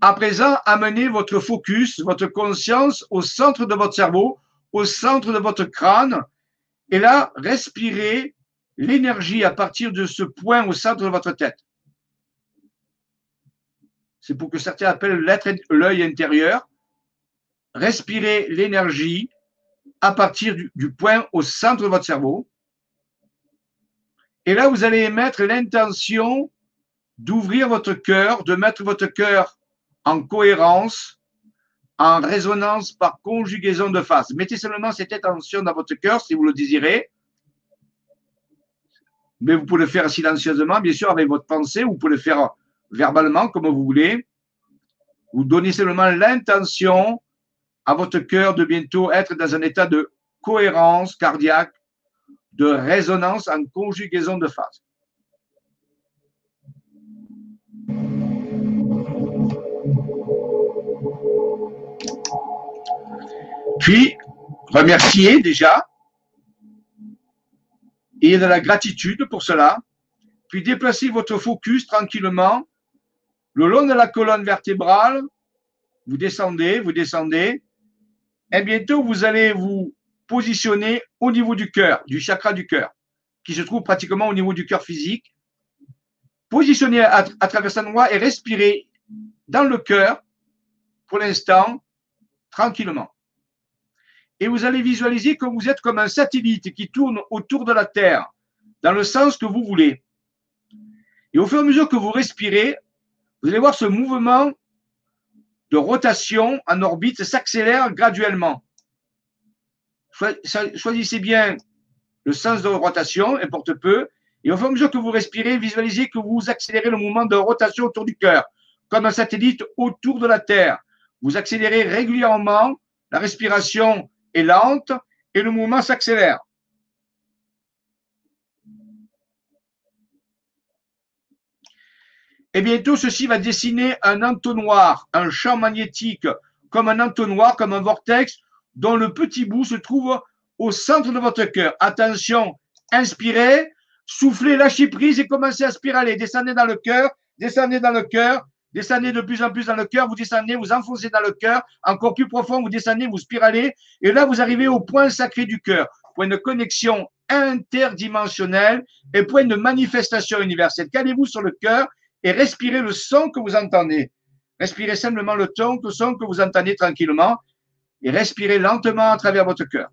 À présent, amenez votre focus, votre conscience au centre de votre cerveau, au centre de votre crâne, et là, respirez l'énergie à partir de ce point au centre de votre tête. C'est pour que certains appellent l'œil intérieur. Respirez l'énergie à partir du, du point au centre de votre cerveau. Et là, vous allez émettre l'intention d'ouvrir votre cœur, de mettre votre cœur en cohérence, en résonance par conjugaison de phase. Mettez seulement cette intention dans votre cœur si vous le désirez. Mais vous pouvez le faire silencieusement, bien sûr, avec votre pensée, vous pouvez le faire verbalement, comme vous voulez. Vous donnez seulement l'intention à votre cœur de bientôt être dans un état de cohérence cardiaque, de résonance en conjugaison de phase. Puis, remercier déjà. Et de la gratitude pour cela. Puis déplacez votre focus tranquillement le long de la colonne vertébrale. Vous descendez, vous descendez. Et bientôt, vous allez vous positionner au niveau du cœur, du chakra du cœur, qui se trouve pratiquement au niveau du cœur physique. Positionnez à, travers cet endroit et respirez dans le cœur, pour l'instant, tranquillement et vous allez visualiser que vous êtes comme un satellite qui tourne autour de la Terre dans le sens que vous voulez. Et au fur et à mesure que vous respirez, vous allez voir ce mouvement de rotation en orbite s'accélère graduellement. Choisissez bien le sens de rotation, importe peu, et au fur et à mesure que vous respirez, visualisez que vous accélérez le mouvement de rotation autour du cœur, comme un satellite autour de la Terre. Vous accélérez régulièrement la respiration est lente et le mouvement s'accélère. Et bientôt, ceci va dessiner un entonnoir, un champ magnétique, comme un entonnoir, comme un vortex, dont le petit bout se trouve au centre de votre cœur. Attention, inspirez, soufflez, lâchez prise et commencez à spiraler. Descendez dans le cœur, descendez dans le cœur, descendez de plus en plus dans le cœur, vous descendez, vous enfoncez dans le cœur, encore plus profond, vous descendez, vous spiralez, et là, vous arrivez au point sacré du cœur, point de connexion interdimensionnelle et point de manifestation universelle. Calez-vous sur le cœur et respirez le son que vous entendez. Respirez simplement le ton, le son que vous entendez tranquillement et respirez lentement à travers votre cœur.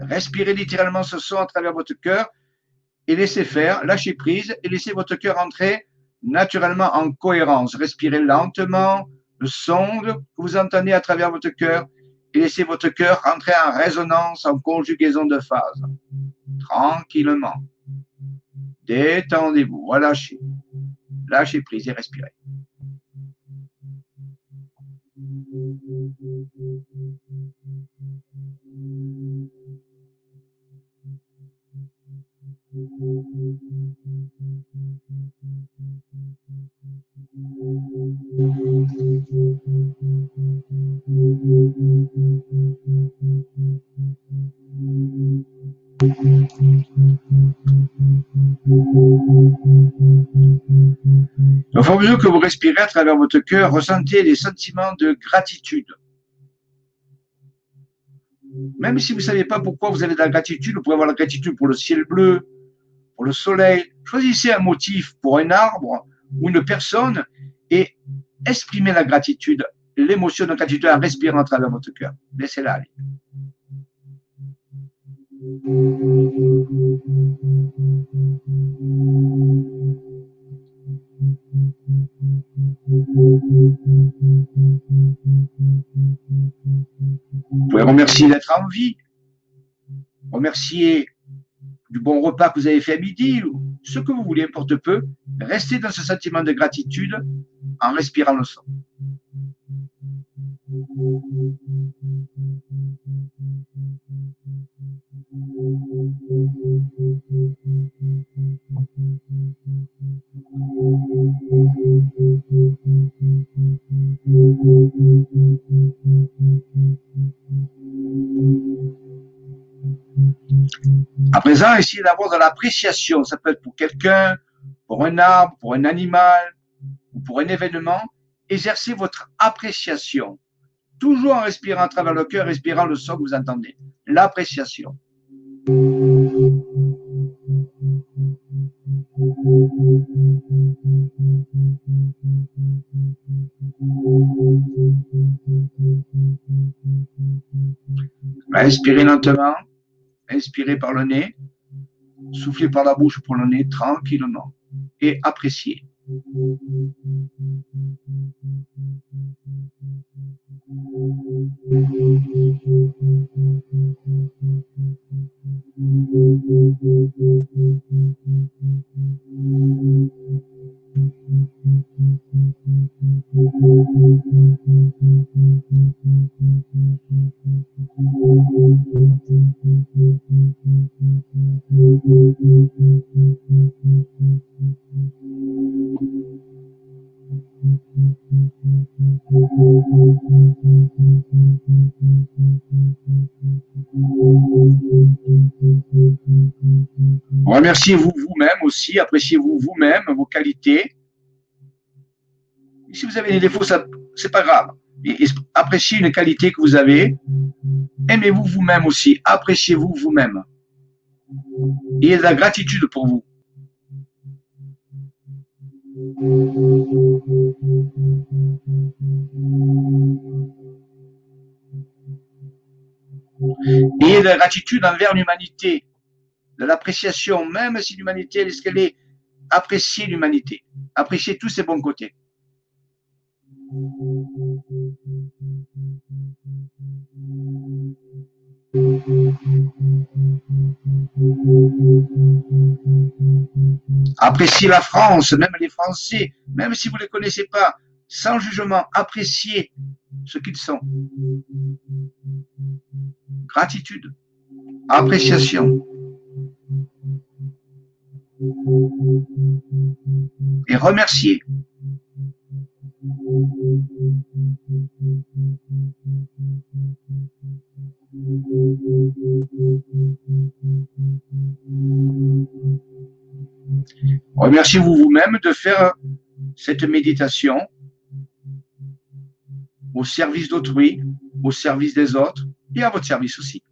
Respirez littéralement ce son à travers votre cœur et laissez faire, lâchez prise et laissez votre cœur entrer naturellement en cohérence. Respirez lentement le son que vous entendez à travers votre cœur et laissez votre cœur rentrer en résonance, en conjugaison de phase. Tranquillement. Détendez-vous, relâchez. Lâchez prise et respirez. Que vous respirez à travers votre cœur, ressentez des sentiments de gratitude. Même si vous ne savez pas pourquoi vous avez de la gratitude, vous pouvez avoir la gratitude pour le ciel bleu, pour le soleil. Choisissez un motif pour un arbre ou une personne et exprimez la gratitude, l'émotion de gratitude en respirant à travers votre cœur. Laissez-la aller. Vous pouvez remercier d'être en vie, remercier du bon repas que vous avez fait à midi, ou ce que vous voulez, importe peu. Restez dans ce sentiment de gratitude en respirant le son. À présent, essayez d'avoir de l'appréciation. Ça peut être pour quelqu'un, pour un arbre, pour un animal ou pour un événement. Exercez votre appréciation. Toujours en respirant à travers le cœur, respirant le son que vous entendez. L'appréciation. Inspirez lentement. Inspirez par le nez. Soufflez par la bouche pour le nez tranquillement. Et appréciez. Appréciez-vous vous-même, vos qualités. si vous avez des défauts, ça, c'est pas grave. Appréciez une qualité que vous avez. Aimez-vous vous-même aussi. Appréciez-vous vous-même. Ayez de la gratitude pour vous. Ayez de la gratitude envers l'humanité, de l'appréciation, même si l'humanité, est-ce qu'elle est appréciée l'humanité, apprécier tous ses bons côtés. Appréciez la France, même les Français, même si vous ne les connaissez pas, sans jugement, appréciez ce qu'ils sont. Gratitude, appréciation. Et remercier. Remerciez-vous vous-même de faire cette méditation au service d'autrui, au service des autres et à votre service aussi.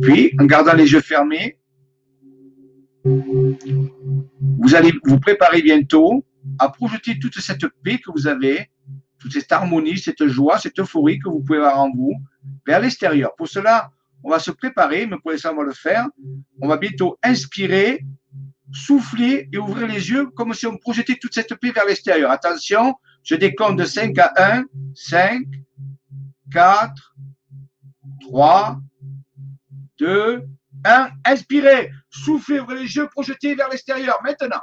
Puis, en gardant les yeux fermés, vous allez vous préparer bientôt à projeter toute cette paix que vous avez, toute cette harmonie, cette joie, cette euphorie que vous pouvez avoir en vous vers l'extérieur. Pour cela, on va se préparer, mais pour l'instant, on va le faire. On va bientôt inspirer, souffler et ouvrir les yeux comme si on projetait toute cette paix vers l'extérieur. Attention, je décompte de 5 à 1. 5, 4, 3, 2, 1. Inspirez, soufflez, ouvrez les yeux, projetez vers l'extérieur. Maintenant.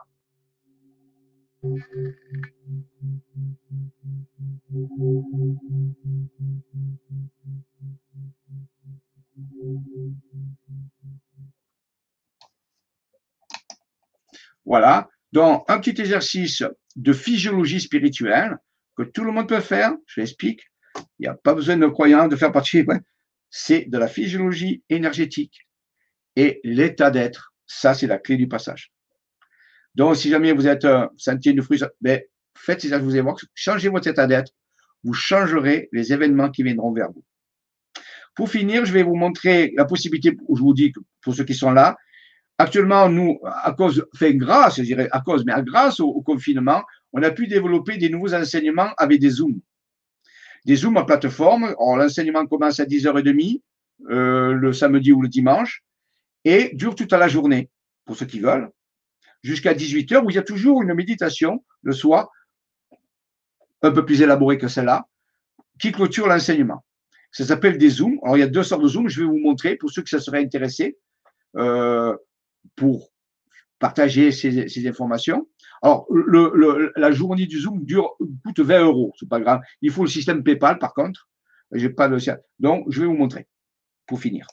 Voilà. Donc, un petit exercice de physiologie spirituelle que tout le monde peut faire. Je l'explique. Il n'y a pas besoin de croyants de faire partie. C'est de la physiologie énergétique et l'état d'être. Ça, c'est la clé du passage. Donc, si jamais vous êtes un sentier de fruits, ben, faites ces je vous évoque, changez votre état d'être, vous changerez les événements qui viendront vers vous. Pour finir, je vais vous montrer la possibilité, je vous dis que pour ceux qui sont là, actuellement, nous, à cause, enfin grâce, je dirais, à cause, mais grâce au, confinement, on a pu développer des nouveaux enseignements avec des Zooms. Des Zooms à plateforme. L'enseignement commence à 10h30. euh, le samedi ou le dimanche et dure toute la journée, pour ceux qui veulent, jusqu'à 18h, où il y a toujours une méditation le soir, un peu plus élaborée que celle-là, qui clôture l'enseignement. Ça s'appelle des zooms. Alors, il y a deux sortes de zooms, je vais vous montrer pour ceux que ça serait intéressé euh, pour partager ces, informations. Alors, le, la journée du Zoom dure, coûte 20 euros, c'est pas grave. Il faut le système PayPal, par contre. J'ai pas de Donc, je vais vous montrer pour finir.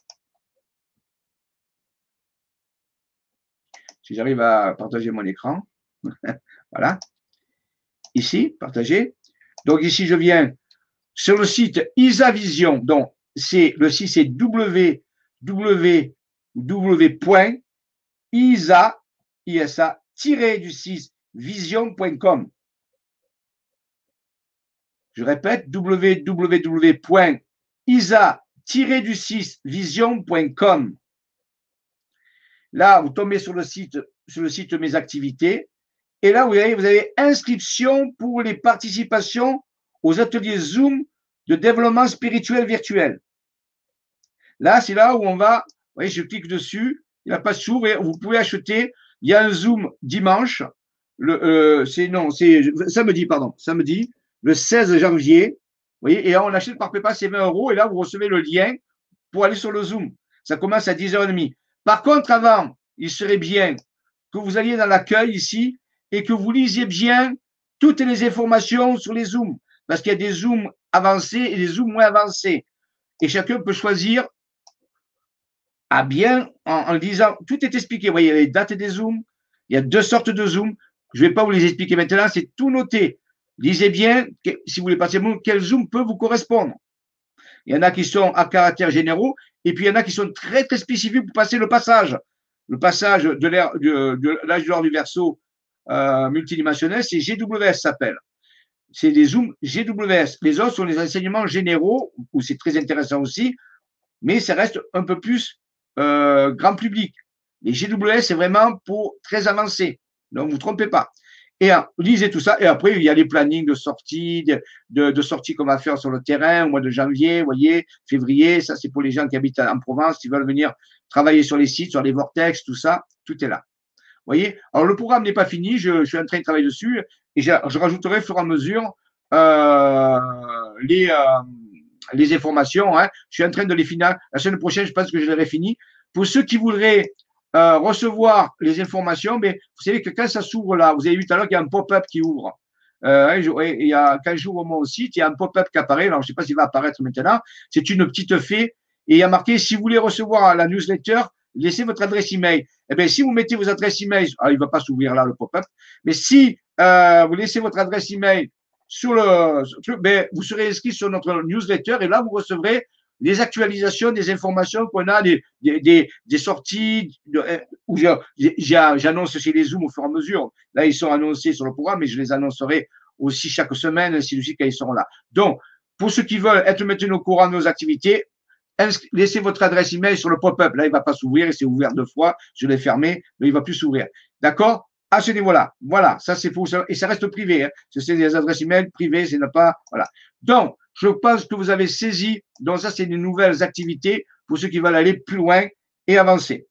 Si j'arrive à partager mon écran, voilà. Ici, partager. Donc ici, je viens sur le site Isavision. Donc, c'est le site c'est www.isa du 6 vision.com. Je répète, www.isa-du6vision.com. Là, vous tombez sur le site, sur le site Mes activités. Et là, vous avez, vous avez inscription pour les participations aux ateliers Zoom de développement spirituel virtuel. Là, c'est là où on va, vous voyez, je clique dessus, il n'a pas s'ouvre vous pouvez acheter. Il y a un Zoom dimanche, euh, c'est non, c'est samedi, pardon, samedi, le 16 janvier. Vous voyez, et on achète par PayPal, c'est 20 euros, et là, vous recevez le lien pour aller sur le Zoom. Ça commence à 10h30. Par contre, avant, il serait bien que vous alliez dans l'accueil ici et que vous lisiez bien toutes les informations sur les Zooms, parce qu'il y a des Zooms avancés et des Zooms moins avancés. Et chacun peut choisir à bien, en, en disant, tout est expliqué. Vous voyez, les dates des Zooms, il y a deux sortes de Zooms. Je ne vais pas vous les expliquer maintenant, c'est tout noté. Lisez bien, si vous voulez passer quel Zoom peut vous correspondre. Il y en a qui sont à caractère généraux, et puis il y en a qui sont très, très spécifiques pour passer le passage. Le passage de l'âge de, l'or du verso euh, multidimensionnel, c'est GWS s'appelle. C'est des zooms GWS. Les autres sont les enseignements généraux, où c'est très intéressant aussi, mais ça reste un peu plus euh, grand public. Les GWS, c'est vraiment pour très avancé. Donc, vous ne trompez pas. Et euh, lisez tout ça. Et après, il y a les plannings de sortie, de, de, qu'on va faire sur le terrain au mois de janvier, voyez, février. Ça, c'est pour les gens qui habitent en Provence, qui veulent venir travailler sur les sites, sur les vortex, tout ça. Tout est là. Voyez? Alors, le programme n'est pas fini. Je, suis en train de travailler dessus. Et je, rajouterai au fur et à mesure euh, les, euh, les informations. Hein. Je suis en train de les finir. La semaine prochaine, je pense que je l'aurai fini. Pour ceux qui voudraient euh, recevoir les informations, mais vous savez que quand ça s'ouvre là, vous avez vu tout à l'heure qu'il y a un pop-up qui ouvre. Euh, il y a, quand j'ouvre mon site, il y a un pop-up qui apparaît. Alors, je ne sais pas s'il va apparaître maintenant. C'est une petite fée et il y a marqué si vous voulez recevoir la newsletter, laissez votre adresse email. Eh bien, si vous mettez vos adresses email, alors il ne va pas s'ouvrir là le pop-up, mais si euh, vous laissez votre adresse email sur le, ben, vous serez inscrit sur notre newsletter et là vous recevrez les actualisations des informations qu'on a, des, des, des, sorties, euh, où j'annonce aussi les Zooms au fur et à mesure. Là, ils sont annoncés sur le programme, mais je les annoncerai aussi chaque semaine, de suite, quand ils seront là. Donc, pour ceux qui veulent être maintenus au courant de nos activités, laissez votre adresse email sur le pop-up. Là, il va pas s'ouvrir, il s'est ouvert deux fois, je l'ai fermé, mais il va plus s'ouvrir. D'accord? À ce niveau-là. Voilà, ça c'est ça. Et ça reste privé. Hein. C'est des adresses email privées, c'est ne pas. Voilà. Donc, je pense que vous avez saisi. Donc, ça, c'est des nouvelles activités pour ceux qui veulent aller plus loin et avancer.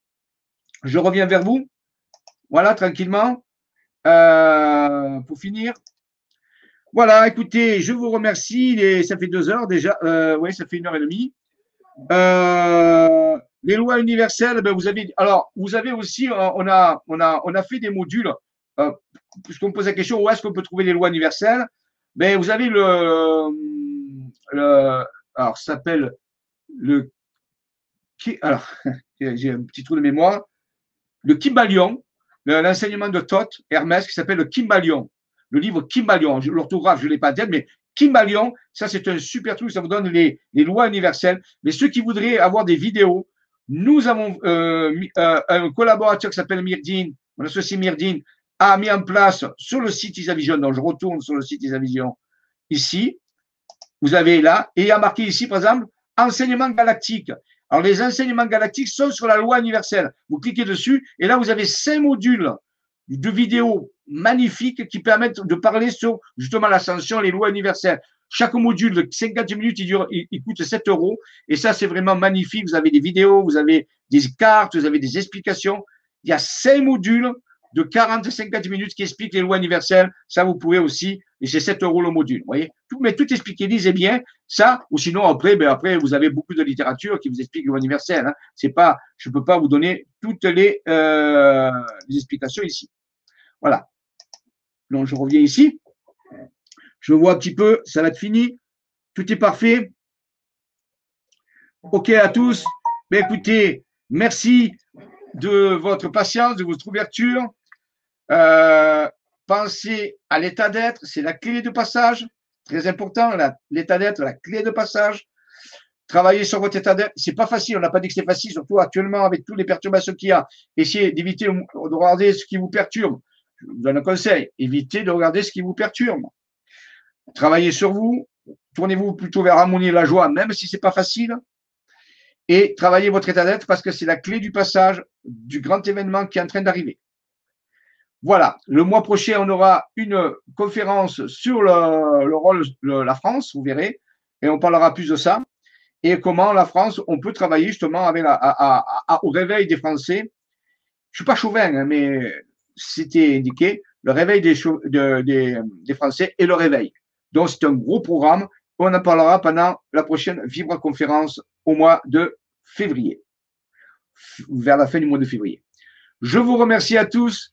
Je reviens vers vous. Voilà, tranquillement. Euh, pour finir. Voilà, écoutez, je vous remercie. Ça fait deux heures déjà. Euh, oui, ça fait une heure et demie. Euh, les lois universelles, ben vous avez. Alors, vous avez aussi, on a, on a, on a fait des modules. puisqu'on me pose la question où est-ce qu'on peut trouver les lois universelles? Ben, vous avez le alors, ça s'appelle le, alors, j'ai un petit trou de mémoire, le Kimbalion, l'enseignement de Thoth, Hermès, qui s'appelle le Kimbalion. Le livre Kimbalion, l'orthographe, je ne l'ai pas dit, mais Kimbalion, ça c'est un super truc, ça vous donne les, lois universelles. Mais ceux qui voudraient avoir des vidéos, nous avons euh, euh, un collaborateur qui s'appelle Myrdine, mon associé Myrdine, a mis en place sur le site Isavision, donc je retourne sur le site Isavision ici, vous avez là, et il y a marqué ici, par exemple, enseignement galactique. Alors, les enseignements galactiques sont sur la loi universelle. Vous cliquez dessus, et là, vous avez cinq modules de vidéos magnifiques qui permettent de parler sur justement l'ascension, les lois universelles. Chaque module de 50 minutes, il, dure, il, il coûte 7 euros. Et ça, c'est vraiment magnifique. Vous avez des vidéos, vous avez des cartes, vous avez des explications. Il y a cinq modules de 40 à 50 minutes qui expliquent les lois universelles. Ça, vous pouvez aussi, et c'est 7 euros le module. Vous voyez tout, Mais tout expliqué, lisez bien ça, ou sinon après, ben après, vous avez beaucoup de littérature qui vous explique les lois universelles. Hein. Pas, je peux pas vous donner toutes euh, les explications ici. Voilà. Donc, je reviens ici. Je vois un petit peu, ça va être fini. Tout est parfait. OK à tous. Mais écoutez, merci de votre patience, de votre ouverture. Euh, pensez à l'état d'être, c'est la clé de passage, très important, l'état d'être, la clé de passage. Travaillez sur votre état d'être, c'est pas facile, on n'a pas dit que c'est facile, surtout actuellement avec toutes les perturbations qu'il y a. Essayez d'éviter de regarder ce qui vous perturbe. Je vous donne un conseil, évitez de regarder ce qui vous perturbe. Travaillez sur vous, tournez-vous plutôt vers l'harmonie et la joie, même si c'est pas facile. Et travaillez votre état d'être parce que c'est la clé du passage du grand événement qui est en train d'arriver. Voilà, le mois prochain, on aura une conférence sur le, rôle de la France, vous verrez, et on parlera plus de ça, et comment la France, on peut travailler justement avec au réveil des Français. Je suis pas chauvin, hein, mais c'était indiqué, le réveil des, des, Français et le réveil. Donc, c'est un gros programme. On en parlera pendant la prochaine Vibra conférence au mois de février, vers la fin du mois de février. Je vous remercie à tous.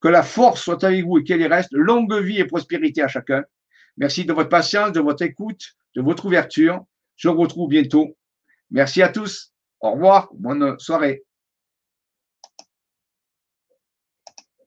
Que la force soit avec vous et qu'elle y reste. Longue vie et prospérité à chacun. Merci de votre patience, de votre écoute, de votre ouverture. Je vous retrouve bientôt. Merci à tous. Au revoir. Bonne soirée.